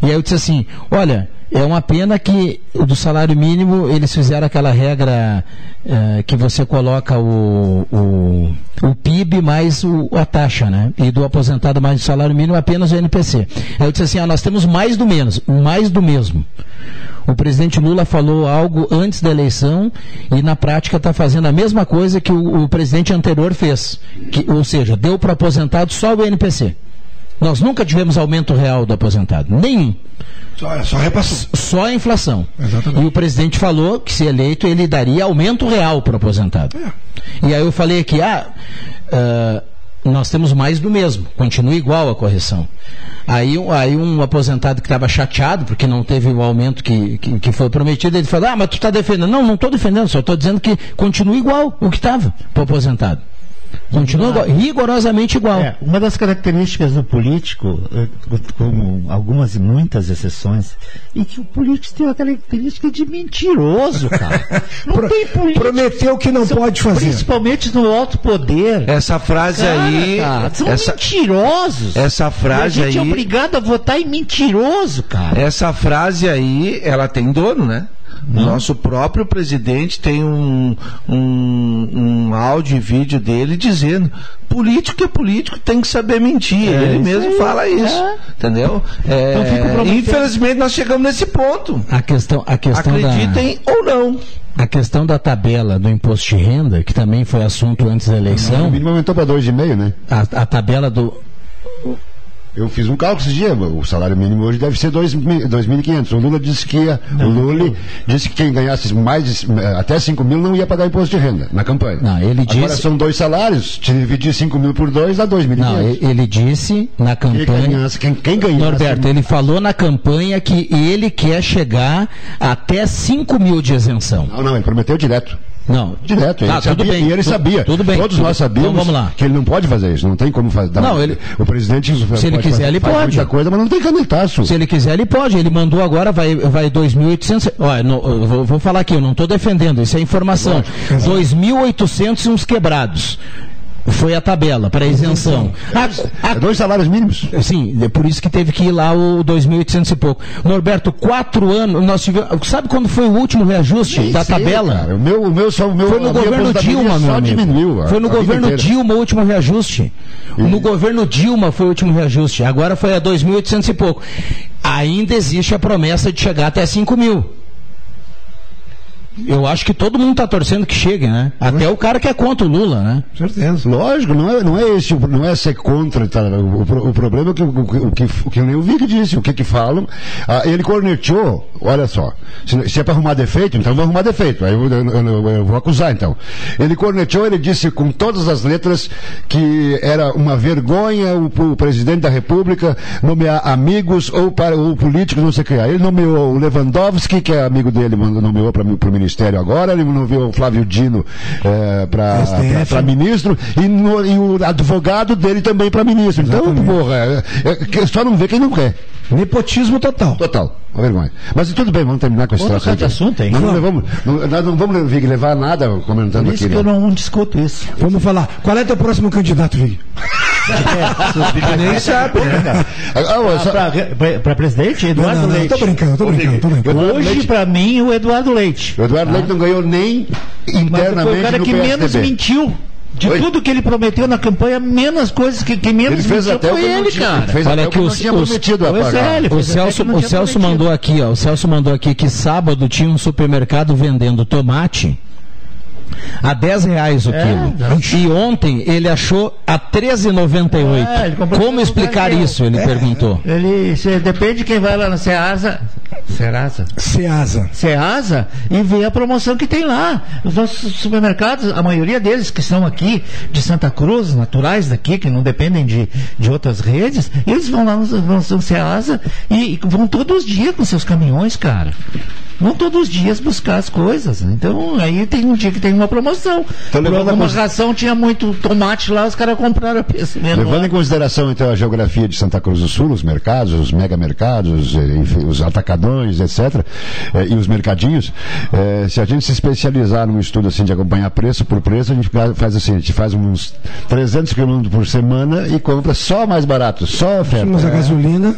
S1: E aí eu disse assim, olha, É uma pena que do salário mínimo eles fizeram aquela regra eh, que você coloca o, o, o PIB mais o, a taxa, né? E do aposentado mais o salário mínimo apenas o NPC. Aí eu disse assim, ah, nós temos mais do menos, mais do mesmo. O presidente Lula falou algo antes da eleição e na prática está fazendo a mesma coisa que o, o presidente anterior fez. Que, ou seja, deu para aposentado só o NPC. Nós nunca tivemos aumento real do aposentado. Nenhum.
S5: Só, só repassou.
S1: Só a inflação.
S5: Exatamente.
S1: E o presidente falou que, se eleito, ele daria aumento real para o aposentado. E aí eu falei aqui, ah, ah, nós temos mais do mesmo, continua igual a correção. Aí, um- aí um aposentado que estava chateado, porque não teve o aumento que, que, que foi prometido, ele falou, ah, mas tu está defendendo. Não, não estou defendendo, só estou dizendo que continua igual o que estava para o aposentado. Continua igual, rigorosamente igual.
S7: É, uma das características do político, eh, com algumas e muitas exceções, é que o político tem a característica de mentiroso, cara. [laughs] Não tem político.
S5: Prometeu que não
S7: São-
S5: pode fazer.
S7: Principalmente no alto poder.
S6: Essa frase
S7: Cara,
S6: aí.
S7: cara, são
S6: essa,
S7: mentirosos.
S6: essa frase
S7: e a gente
S6: aí.
S7: é obrigado a votar em mentiroso, cara.
S6: Essa frase aí, ela tem dono, né? O nosso próprio presidente tem um, um, um áudio e vídeo dele dizendo: político é político, tem que saber mentir.
S7: É,
S6: Ele
S7: isso
S6: mesmo
S7: aí,
S6: fala isso.
S7: é.
S6: Entendeu? É,
S7: Então fica o prometendo.
S6: infelizmente nós chegamos nesse ponto.
S1: A questão, a questão
S6: Acreditem
S1: da,
S6: ou não.
S1: a questão da tabela do imposto de renda, que também foi assunto antes da
S20: O
S1: eleição,
S20: mínimo aumentou para 2,5, né?
S1: a, a tabela do,
S20: Eu fiz um cálculo esse dia, o salário mínimo hoje deve ser 2.500. O Lula disse que ia, o Lula disse que quem ganhasse mais de- até 5 mil não ia pagar imposto de renda na campanha.
S1: Não, ele
S20: Agora
S1: disse-
S20: são dois salários, se dividir 5 mil por dois dá 2.500.
S1: Não, ele disse na
S20: Quem
S1: campanha.
S20: ganhasse, quem, quem ganhasse
S1: Norberto, ele falou na campanha que ele quer chegar até 5 mil de isenção.
S20: Não, não, ele prometeu direto.
S1: Não.
S20: Direto, ele
S1: Tá,
S20: sabia,
S1: tudo bem,
S20: e ele sabia.
S1: tudo bem,
S20: Todos
S1: tudo-
S20: nós sabíamos
S1: então vamos lá.
S20: que ele não pode fazer isso, não tem como fazer.
S1: Não, ele-
S20: O presidente
S1: Se ele quiser, ele
S20: faz
S1: pode.
S20: muita coisa, mas não tem canetaço.
S1: Se ele quiser, ele pode. Ele mandou agora, vai, vai 2.800. Olha, no- eu vou, vou falar aqui, eu não estou defendendo, isso é informação. 2.800 e uns quebrados. Foi a tabela para isenção. A- a-
S20: É dois salários mínimos.
S1: Sim, é por isso que teve que ir lá o 2.800 e pouco. Norberto, quatro anos, nós tivemos. Sabe quando foi o último reajuste
S20: Nem
S1: da
S20: sei,
S1: tabela?
S20: cara. O meu, o meu só o meu
S1: Foi no
S20: a
S1: governo Dilma, meu amigo.
S20: diminuiu. a-
S1: Foi no
S20: a
S1: governo. Dilma o último reajuste. No governo Dilma foi o último reajuste. Agora foi a 2.800 e pouco. Ainda existe a promessa de chegar até 5 mil. Eu acho que todo mundo está torcendo que chegue, né? Até o cara que é contra o Lula, né?
S5: Certeza.
S20: Lógico, não é, não é esse, não é ser contra, tá? o, o o problema é que o, o, que o que nem o Vic disse, o que que falam, ah, ele corneteou, olha só, se, se é para arrumar defeito, então vou arrumar defeito, aí eu, eu- eu- eu vou acusar então. Ele corneteou, ele disse com todas as letras que era uma vergonha o, o presidente da república nomear amigos ou, para, ou políticos, não sei o que. Aí ele nomeou o Lewandowski, que é amigo dele, nomeou para o ministério agora, ele nomeou o Flávio Dino eh, para para ministro e, no- e o advogado dele também para ministro. Então, porra, é, é, só não vê quem não quer.
S5: Nepotismo total.
S20: Total, uma vergonha. Mas tudo bem, vamos terminar com esse
S7: de
S20: aqui.
S7: assunto, hein?
S20: Nós não,
S7: Vamos.
S20: levamos, não- nós não vamos Vig, levar nada comentando
S7: Por isso
S20: aqui.
S7: que eu
S20: né?
S7: não discuto isso.
S5: Vamos falar. Qual é teu próximo candidato, Vig?
S6: Nem sabe, né?
S20: Ah, ó, só-
S7: Para presidente, Eduardo
S5: não, não,
S7: Leite.
S5: tô brincando, tô brincando, tô brincando.
S7: Hoje,
S20: Leite-
S7: para mim, o Eduardo Leite.
S20: o Eduardo Leite não ganhou nem
S7: Mas
S20: internamente
S7: foi o cara que
S20: PSDB.
S7: menos mentiu. De
S20: Oi?
S7: tudo que ele prometeu na campanha, menos coisas que, que menos
S20: Ele fez até o
S7: foi
S20: que não
S7: ele,
S20: tinha-
S7: cara.
S20: fez
S1: Olha
S20: o
S1: que
S20: que não
S1: os-
S20: tinha prometido
S7: é, ele
S1: O Celso,
S7: que não
S1: o
S7: tinha
S1: Celso
S7: prometido.
S1: mandou aqui, ó. O Celso mandou aqui que sábado tinha um supermercado vendendo tomate a 10 reais o
S7: É,
S1: quilo. E ontem ele achou a 13,98.
S7: É, comprou
S1: Como explicar isso? Ele perguntou.
S7: Ele cê- depende de quem vai lá na Ceasa. Ceasa?
S5: Ceasa.
S7: Ceasa e vê a promoção que tem lá. Os nossos supermercados, a maioria deles que são aqui de Santa Cruz, naturais daqui, que não dependem de, de outras redes, eles vão lá no, no, no Ceasa e vão todos os dias com seus caminhões, cara. Vão todos os dias buscar as coisas. Então, aí tem um dia que tem uma promoção. Por
S20: levando a
S7: alguma
S20: cons-
S7: ração tinha muito tomate lá, os caras compraram a preço menor.
S20: Levando em consideração então a geografia de Santa Cruz do Sul, os mercados, os megamercados, eh, enfim, os atacadões, etc., eh, e os mercadinhos, eh, se a gente se especializar num estudo assim de acompanhar preço por preço, a gente fa- faz assim, a gente faz uns 300 quilômetros por semana e compra só mais barato, só oferta.
S5: Tínhamos a
S20: É.
S5: gasolina.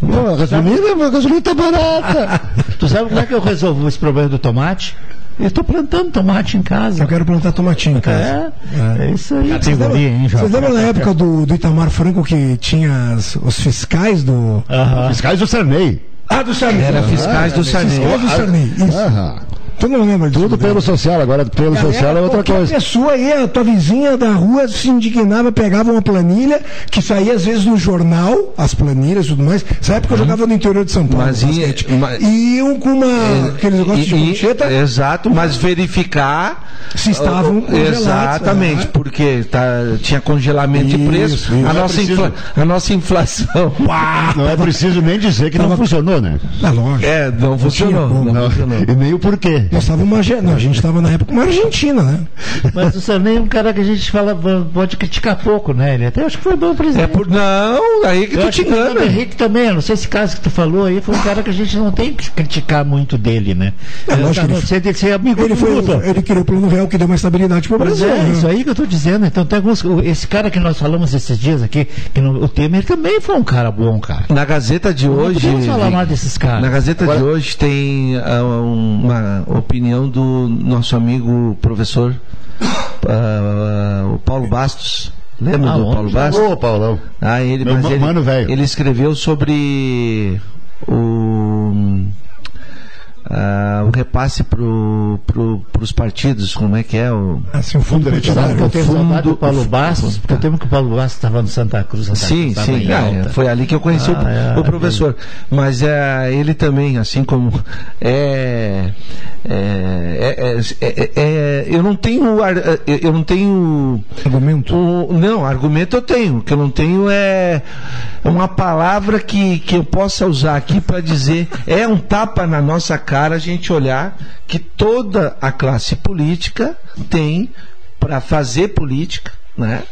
S20: Pô, a gasolina, a gasolina tá barata. [laughs]
S7: Tu sabe como é que eu resolvo esse problema do tomate? Eu estou plantando tomate em casa.
S5: Eu quero plantar tomatinho em casa.
S7: É, é isso aí.
S5: Vocês lembram, vocês lembram na época do, do Itamar Franco que tinha as- os fiscais do.
S20: Fiscais do Sarney.
S5: Ah, do Sarney.
S6: Era fiscais do Sarney.
S5: Fiscais do Sarney. Isso.
S20: Aham.
S5: Tu não lembra disso?
S20: Tudo pelo social, agora pelo
S5: Galera,
S20: social é outra coisa.
S5: pessoa aí, a tua vizinha da rua se indignava, pegava uma planilha que saía às vezes no jornal, as planilhas e tudo mais. Essa época eu jogava no interior de São Paulo.
S6: Mas ia-
S5: basquete.
S6: mas-
S5: E iam com uma, aqueles negócios de
S6: E- e-
S5: concheta.
S6: Exato, mas verificar
S5: Se estavam
S6: uh,
S5: congelados,
S6: Exatamente,
S5: é.
S6: porque tá, tinha congelamento de
S20: Isso,
S6: preço.
S20: isso.
S6: A
S20: Não é
S6: nossa,
S20: preciso-
S6: infla- a nossa inflação. [laughs]
S20: Não é preciso nem dizer que não funcionou, né?
S5: Ah, lógico.
S6: É, não funcionou. Não
S20: Não,
S6: funcionou.
S20: e nem o porquê.
S5: Nós estávamos uma, não, a gente estava na época uma Argentina, né?
S7: Mas o Sarney é um cara que a gente fala, pode criticar pouco, né? Ele até acho que foi bom presidente.
S6: É por, não, aí que
S7: Eu
S6: tu
S7: acho
S6: te
S7: que o
S6: engana.
S7: Henrique também, eu não sei esse caso que tu falou aí, foi um cara que a gente não tem que criticar muito dele, né?
S5: É, lógico
S7: a
S5: que
S7: não
S5: ele-
S7: ser amigo
S5: Ele, foi,
S7: Lula.
S5: ele criou o plano real que deu uma estabilidade para o
S7: Pois
S5: Brasil.
S7: é,
S5: né?
S7: isso aí que eu estou dizendo. Então tem alguns. Esse cara que nós falamos esses dias aqui, que no- o Temer também foi um cara bom, cara.
S6: Na Gazeta de
S7: Não
S6: hoje.
S7: podemos falar mal desses caras.
S6: Na Gazeta de hoje tem um- uma opinião do nosso amigo professor ah, o Paulo Bastos. Lembra
S7: Ah,
S6: do. Paulo Bastos?
S20: Ô, Paulão.
S6: Ah, ele,
S20: Meu
S6: mas
S20: ma-
S6: ele,
S20: mano velho.
S6: ele escreveu sobre o, ah, o repasse pro, pro, pros partidos, como é que é o
S5: Assim, o fundo partidário.
S7: eu tenho saudade do Paulo Bastos, porque eu tenho que o Paulo Bastos estava no Santa Cruz. Santa
S6: Sim,
S7: Cruz,
S6: sim, é, foi ali que eu conheci o-
S7: Ah, é,
S6: o, professor. Mas é, ele também, assim como é, é, é, é, é, eu não tenho ar- eu não tenho
S5: Argumento.
S6: o- não, argumento eu tenho. O que eu não tenho é uma palavra que, que eu possa usar aqui para dizer é um tapa na nossa cara a gente olhar que toda a classe política tem para fazer política, né?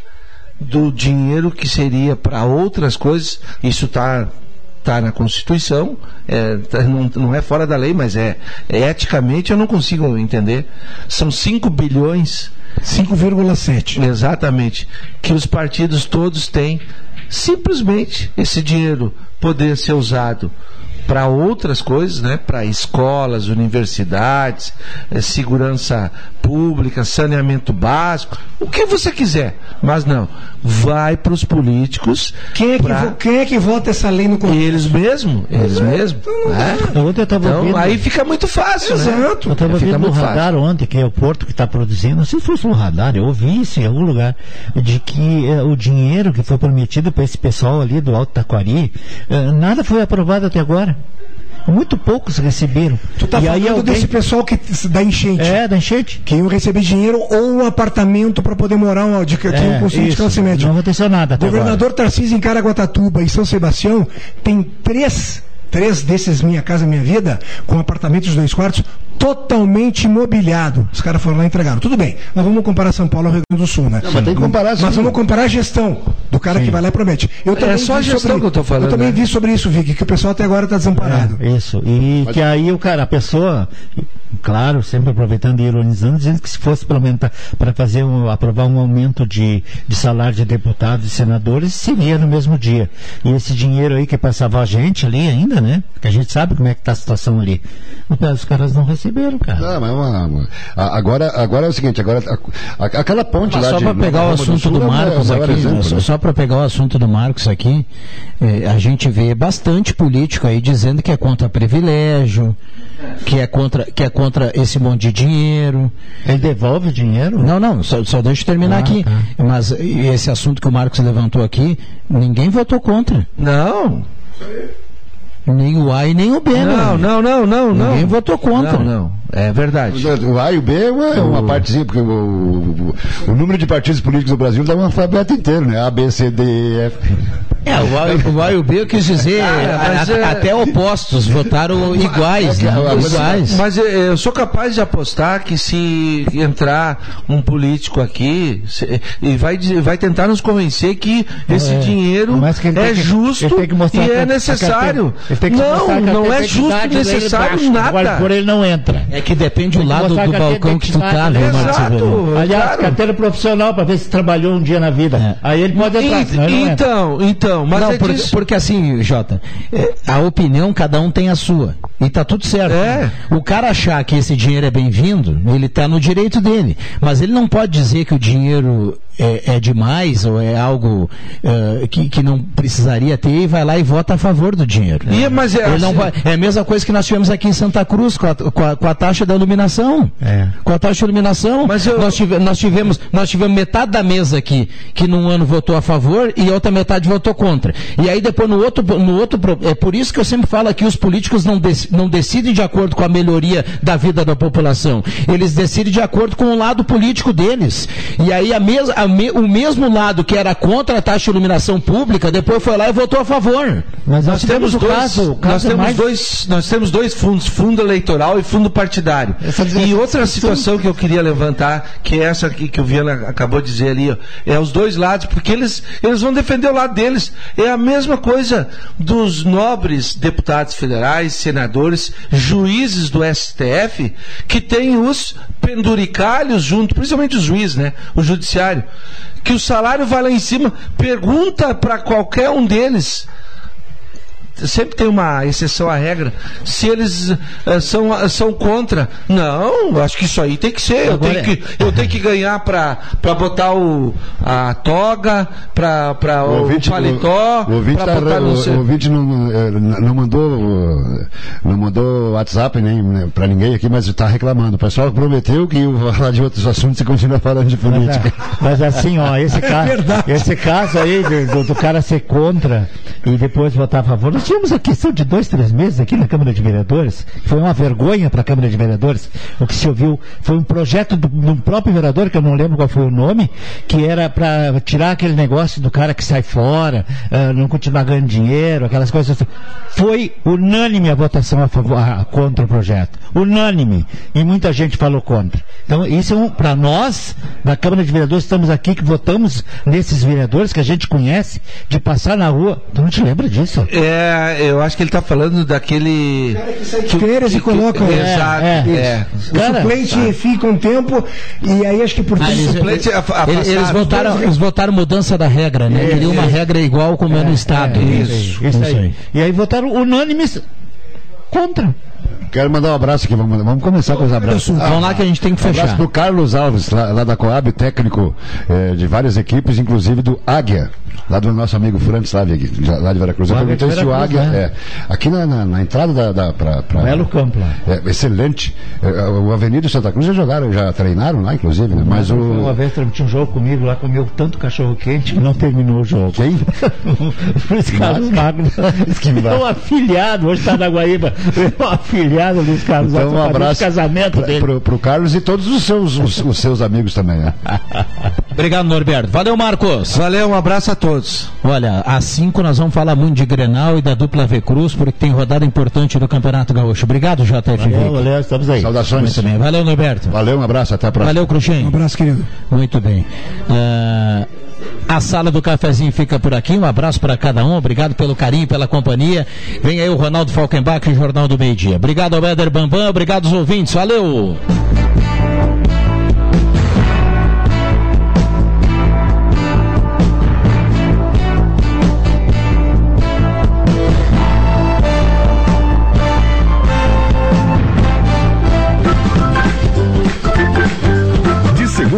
S6: Do dinheiro que seria para outras coisas, isso está tá na Constituição, é, tá- não, não é fora da lei, mas é, é eticamente eu não consigo entender. São 5 bilhões
S5: 5,7.
S6: Exatamente. Que os partidos todos têm. Simplesmente esse dinheiro poder ser usado para outras coisas, né? Para escolas, universidades, eh, segurança pública, saneamento básico, o que você quiser. Mas não, vai para os políticos.
S5: Quem é, que
S6: pra-
S5: quem é que vota essa lei no Congresso?
S6: Eles mesmos, eles mesmos. né?
S7: Ontem eu estava
S6: Então,
S7: ouvindo.
S6: aí fica muito fácil, né?
S5: Exato.
S7: Eu estava
S6: Fica
S7: vendo no radar
S6: fácil.
S7: ontem, que é o Porto que está produzindo, não sei se fosse no radar, eu ouvi isso em algum lugar, de que eh, o dinheiro que foi prometido para esse pessoal ali do Alto Taquari, eh, nada foi aprovado até agora. Muito poucos receberam.
S5: Tu tá
S7: e aí
S5: falando
S7: alguém...
S5: desse pessoal que, da enchente.
S7: É, da enchente.
S5: Que iam receber dinheiro ou um apartamento para poder morar um, de, que
S7: É,
S5: um consumo de classe média.
S7: Não aconteceu nada
S5: Governador Tarcísio em Caraguatatuba e São Sebastião tem três, três desses Minha Casa Minha Vida, com apartamentos de dois quartos, totalmente imobiliado. Os caras foram lá e entregaram. Tudo bem, nós vamos comparar São Paulo ao Rio Grande do Sul, né?
S20: Não, mas tem que comparar, sim.
S5: Mas vamos comparar a gestão do cara que vai lá e promete. Eu
S6: É
S5: também
S6: só a
S5: vi
S6: gestão
S5: sobre-
S6: que eu tô falando,
S5: Eu também
S6: né?
S5: vi sobre isso, Vicky, que o pessoal até agora está desamparado.
S7: É, isso. E que aí o cara, a pessoa, claro, sempre aproveitando e ironizando, dizendo que se fosse para fazer um, aprovar um aumento de, de salário de deputados e senadores, seria no mesmo dia. E esse dinheiro aí que passava a gente ali ainda, né? Que a gente sabe como é que está a situação ali. Os caras não receberam, cara.
S20: Não, mas é uma- agora, agora é o seguinte, agora a- a- aquela ponte lá
S1: Só para pegar o
S20: Nova Roma
S1: assunto
S20: Sul
S1: do
S20: é o
S1: Marcos aqui,
S20: exemplo,
S1: só-
S20: né?
S1: só para pegar o assunto do Marcos aqui, eh, a gente vê bastante político aí dizendo que é contra privilégio, que é contra, que é contra esse monte de dinheiro.
S7: Ele devolve o dinheiro?
S1: Não, não, só, só deixa eu terminar
S7: Ah,
S1: aqui.
S7: tá.
S1: Mas esse assunto que o Marcos levantou aqui, ninguém votou contra.
S6: Não.
S1: Nem o A e nem o B,
S6: Não,
S1: né?
S6: não, não, não, não.
S1: Ninguém votou contra.
S6: Não, não. É verdade.
S20: O A e o B é uma, é uma partezinha, porque o, o- o número de partidos políticos do Brasil dá um alfabeto inteiro, né? A, B, C, D, E, F.
S1: É, o A, o A e o B eu quis dizer,
S6: Ah, mas
S1: a-
S6: é-
S1: até opostos, votaram iguais, né?
S6: Mas-
S1: Iguais.
S6: Mas eu sou capaz de apostar que se entrar um político aqui se- e vai, vai tentar nos convencer que esse
S7: É,
S6: dinheiro
S7: mas que ele
S6: é justo
S7: ele tem que mostrar
S6: e é necessário. Não, não é justo
S7: dele
S6: necessário
S7: baixo, agora
S6: nada.
S7: Por ele não entra.
S1: É que depende do lado do balcão que tu tá,
S7: né?
S1: Severo?
S7: Aliás,
S6: claro.
S7: carteira profissional para ver se trabalhou um dia na vida. Aí ele pode entrar, senão ele não entra.
S6: Então, então, Então, mas
S1: não,
S6: é
S1: porque,
S6: disso.
S1: porque assim, Jota, é, a opinião cada um tem a sua. E tá tudo certo.
S6: É.
S1: O cara achar que esse dinheiro é bem-vindo, ele tá no direito dele. Mas ele não pode dizer que o dinheiro é, é demais ou é algo eh, que, que não precisaria ter e vai lá e vota a favor do dinheiro.
S6: E, mas é, assim-
S1: vai- é a mesma coisa que nós tivemos aqui em Santa Cruz com a, com a- com a taxa da iluminação.
S7: É.
S1: Com a taxa de iluminação, nós, tive- nós tivemos, nós tivemos metade da mesa aqui que num ano votou a favor e outra metade votou contra. E aí depois no outro, no outro é por isso que eu sempre falo aqui os políticos não, dec- não decidem de acordo com a melhoria da vida da população. Eles decidem de acordo com o lado político deles. E aí a mes, a me- o mesmo lado que era contra a taxa de iluminação pública depois foi lá e votou a favor.
S7: Mas
S6: nós temos dois, nós
S7: é
S6: temos dois, nós temos dois fundos, fundo eleitoral e fundo partidário. E outra situação que eu queria levantar, que é essa aqui que o Viana acabou de dizer ali, ó, é os dois lados, porque eles, eles vão defender o lado deles. É a mesma coisa dos nobres deputados federais, senadores, juízes do STF, que têm os penduricalhos junto, principalmente os juízes, né? O judiciário, que o salário vai lá em cima, pergunta para qualquer um deles sempre tem uma exceção à regra. Se eles eh, são, são contra, não, acho que isso aí tem que ser. Eu tenho que, eu tenho que ganhar para botar o, a toga, para o,
S20: ouvinte-
S6: paletó,
S20: o, o ouvinte, tá-
S6: botar
S20: o-
S6: não
S20: o ouvinte não, eh, não mandou não mandou WhatsApp nem né, pra ninguém aqui, mas está reclamando. O pessoal prometeu que ia falar de outros assuntos e continua falando de política.
S7: Mas assim, ó, esse [laughs] caso, esse caso aí do, do- cara ser contra e depois votar a favor, nós tínhamos a questão de dois, três meses aqui na Câmara de Vereadores, foi uma vergonha para a Câmara de Vereadores, o que se ouviu foi um projeto do, do próprio vereador, que eu não lembro qual foi o nome, que era para tirar aquele negócio do cara que sai fora, ah, não continuar ganhando dinheiro, aquelas coisas. Foi unânime a votação a favor, a- contra o projeto. Unânime. E muita gente falou contra. Então, isso é um, para nós, da Câmara de Vereadores, estamos aqui que votamos nesses vereadores que a gente conhece, de passar na rua. Tu não te lembra disso?
S6: É, eu acho que ele está falando daquele.
S5: de férias e colocam.
S6: Exato, é.
S5: O suplente fica um tempo e aí acho que por
S1: Ah, eles,
S6: suplente a- a
S1: eles- eles votaram, eles votaram mudança da regra, né?
S7: É,
S1: Queriam uma
S7: é.
S1: regra igual como é, no Estado.
S7: Isso, isso aí. E aí votaram unânimes contra.
S20: Quero mandar um abraço aqui, vamos, vamos começar com os abraços.
S1: Vamos lá que a gente tem que
S20: Um abraço
S1: fechar.
S20: do Carlos Alves, lá, lá da Coab, técnico eh, de várias equipes, inclusive do Águia, lá do nosso amigo Frank Slavig, já- lá de Veracruz. Eu
S7: O
S20: perguntei se o Águia,
S7: né?
S20: é, aqui na, na- na entrada da, da pra, pra-
S7: Belo campo lá.
S20: é, excelente. É, o Avenida Santa Cruz já jogaram, já treinaram lá, inclusive, né? Mas
S7: Uma
S20: o.
S7: vez tinha um jogo comigo lá, comeu tanto cachorro quente que não terminou o jogo.
S20: Quem? [laughs]
S7: Luiz Carlos Magno. [laughs] É um afilhado, hoje está na Guaíba. É um afilhado, Luiz Carlos
S20: Então, um abraço
S7: casamento
S20: pra-
S7: dele.
S20: pro, pro Carlos e todos os seus, os, os seus amigos também, né? [laughs]
S1: Obrigado, Norberto. Valeu, Marcos.
S6: Valeu, um abraço a todos.
S1: Olha, às 5 nós vamos falar muito de Grenal e da dupla V Cruz, porque tem rodada importante do Campeonato Gaúcho. Obrigado, JF.
S7: Valeu, valeu, estamos aí.
S20: Saudações.
S1: Muito bem. Valeu, Norberto.
S20: Valeu, um abraço, até a próxima.
S1: Valeu, Cruxem.
S5: Um abraço, querido.
S1: Muito bem. Ah, a sala do cafezinho fica por aqui. Um abraço para cada um. Obrigado pelo carinho, pela companhia. Vem aí o Ronaldo Falkenbach, Jornal do Meio Dia. Obrigado ao Éder Bambam. Obrigado aos ouvintes. Valeu.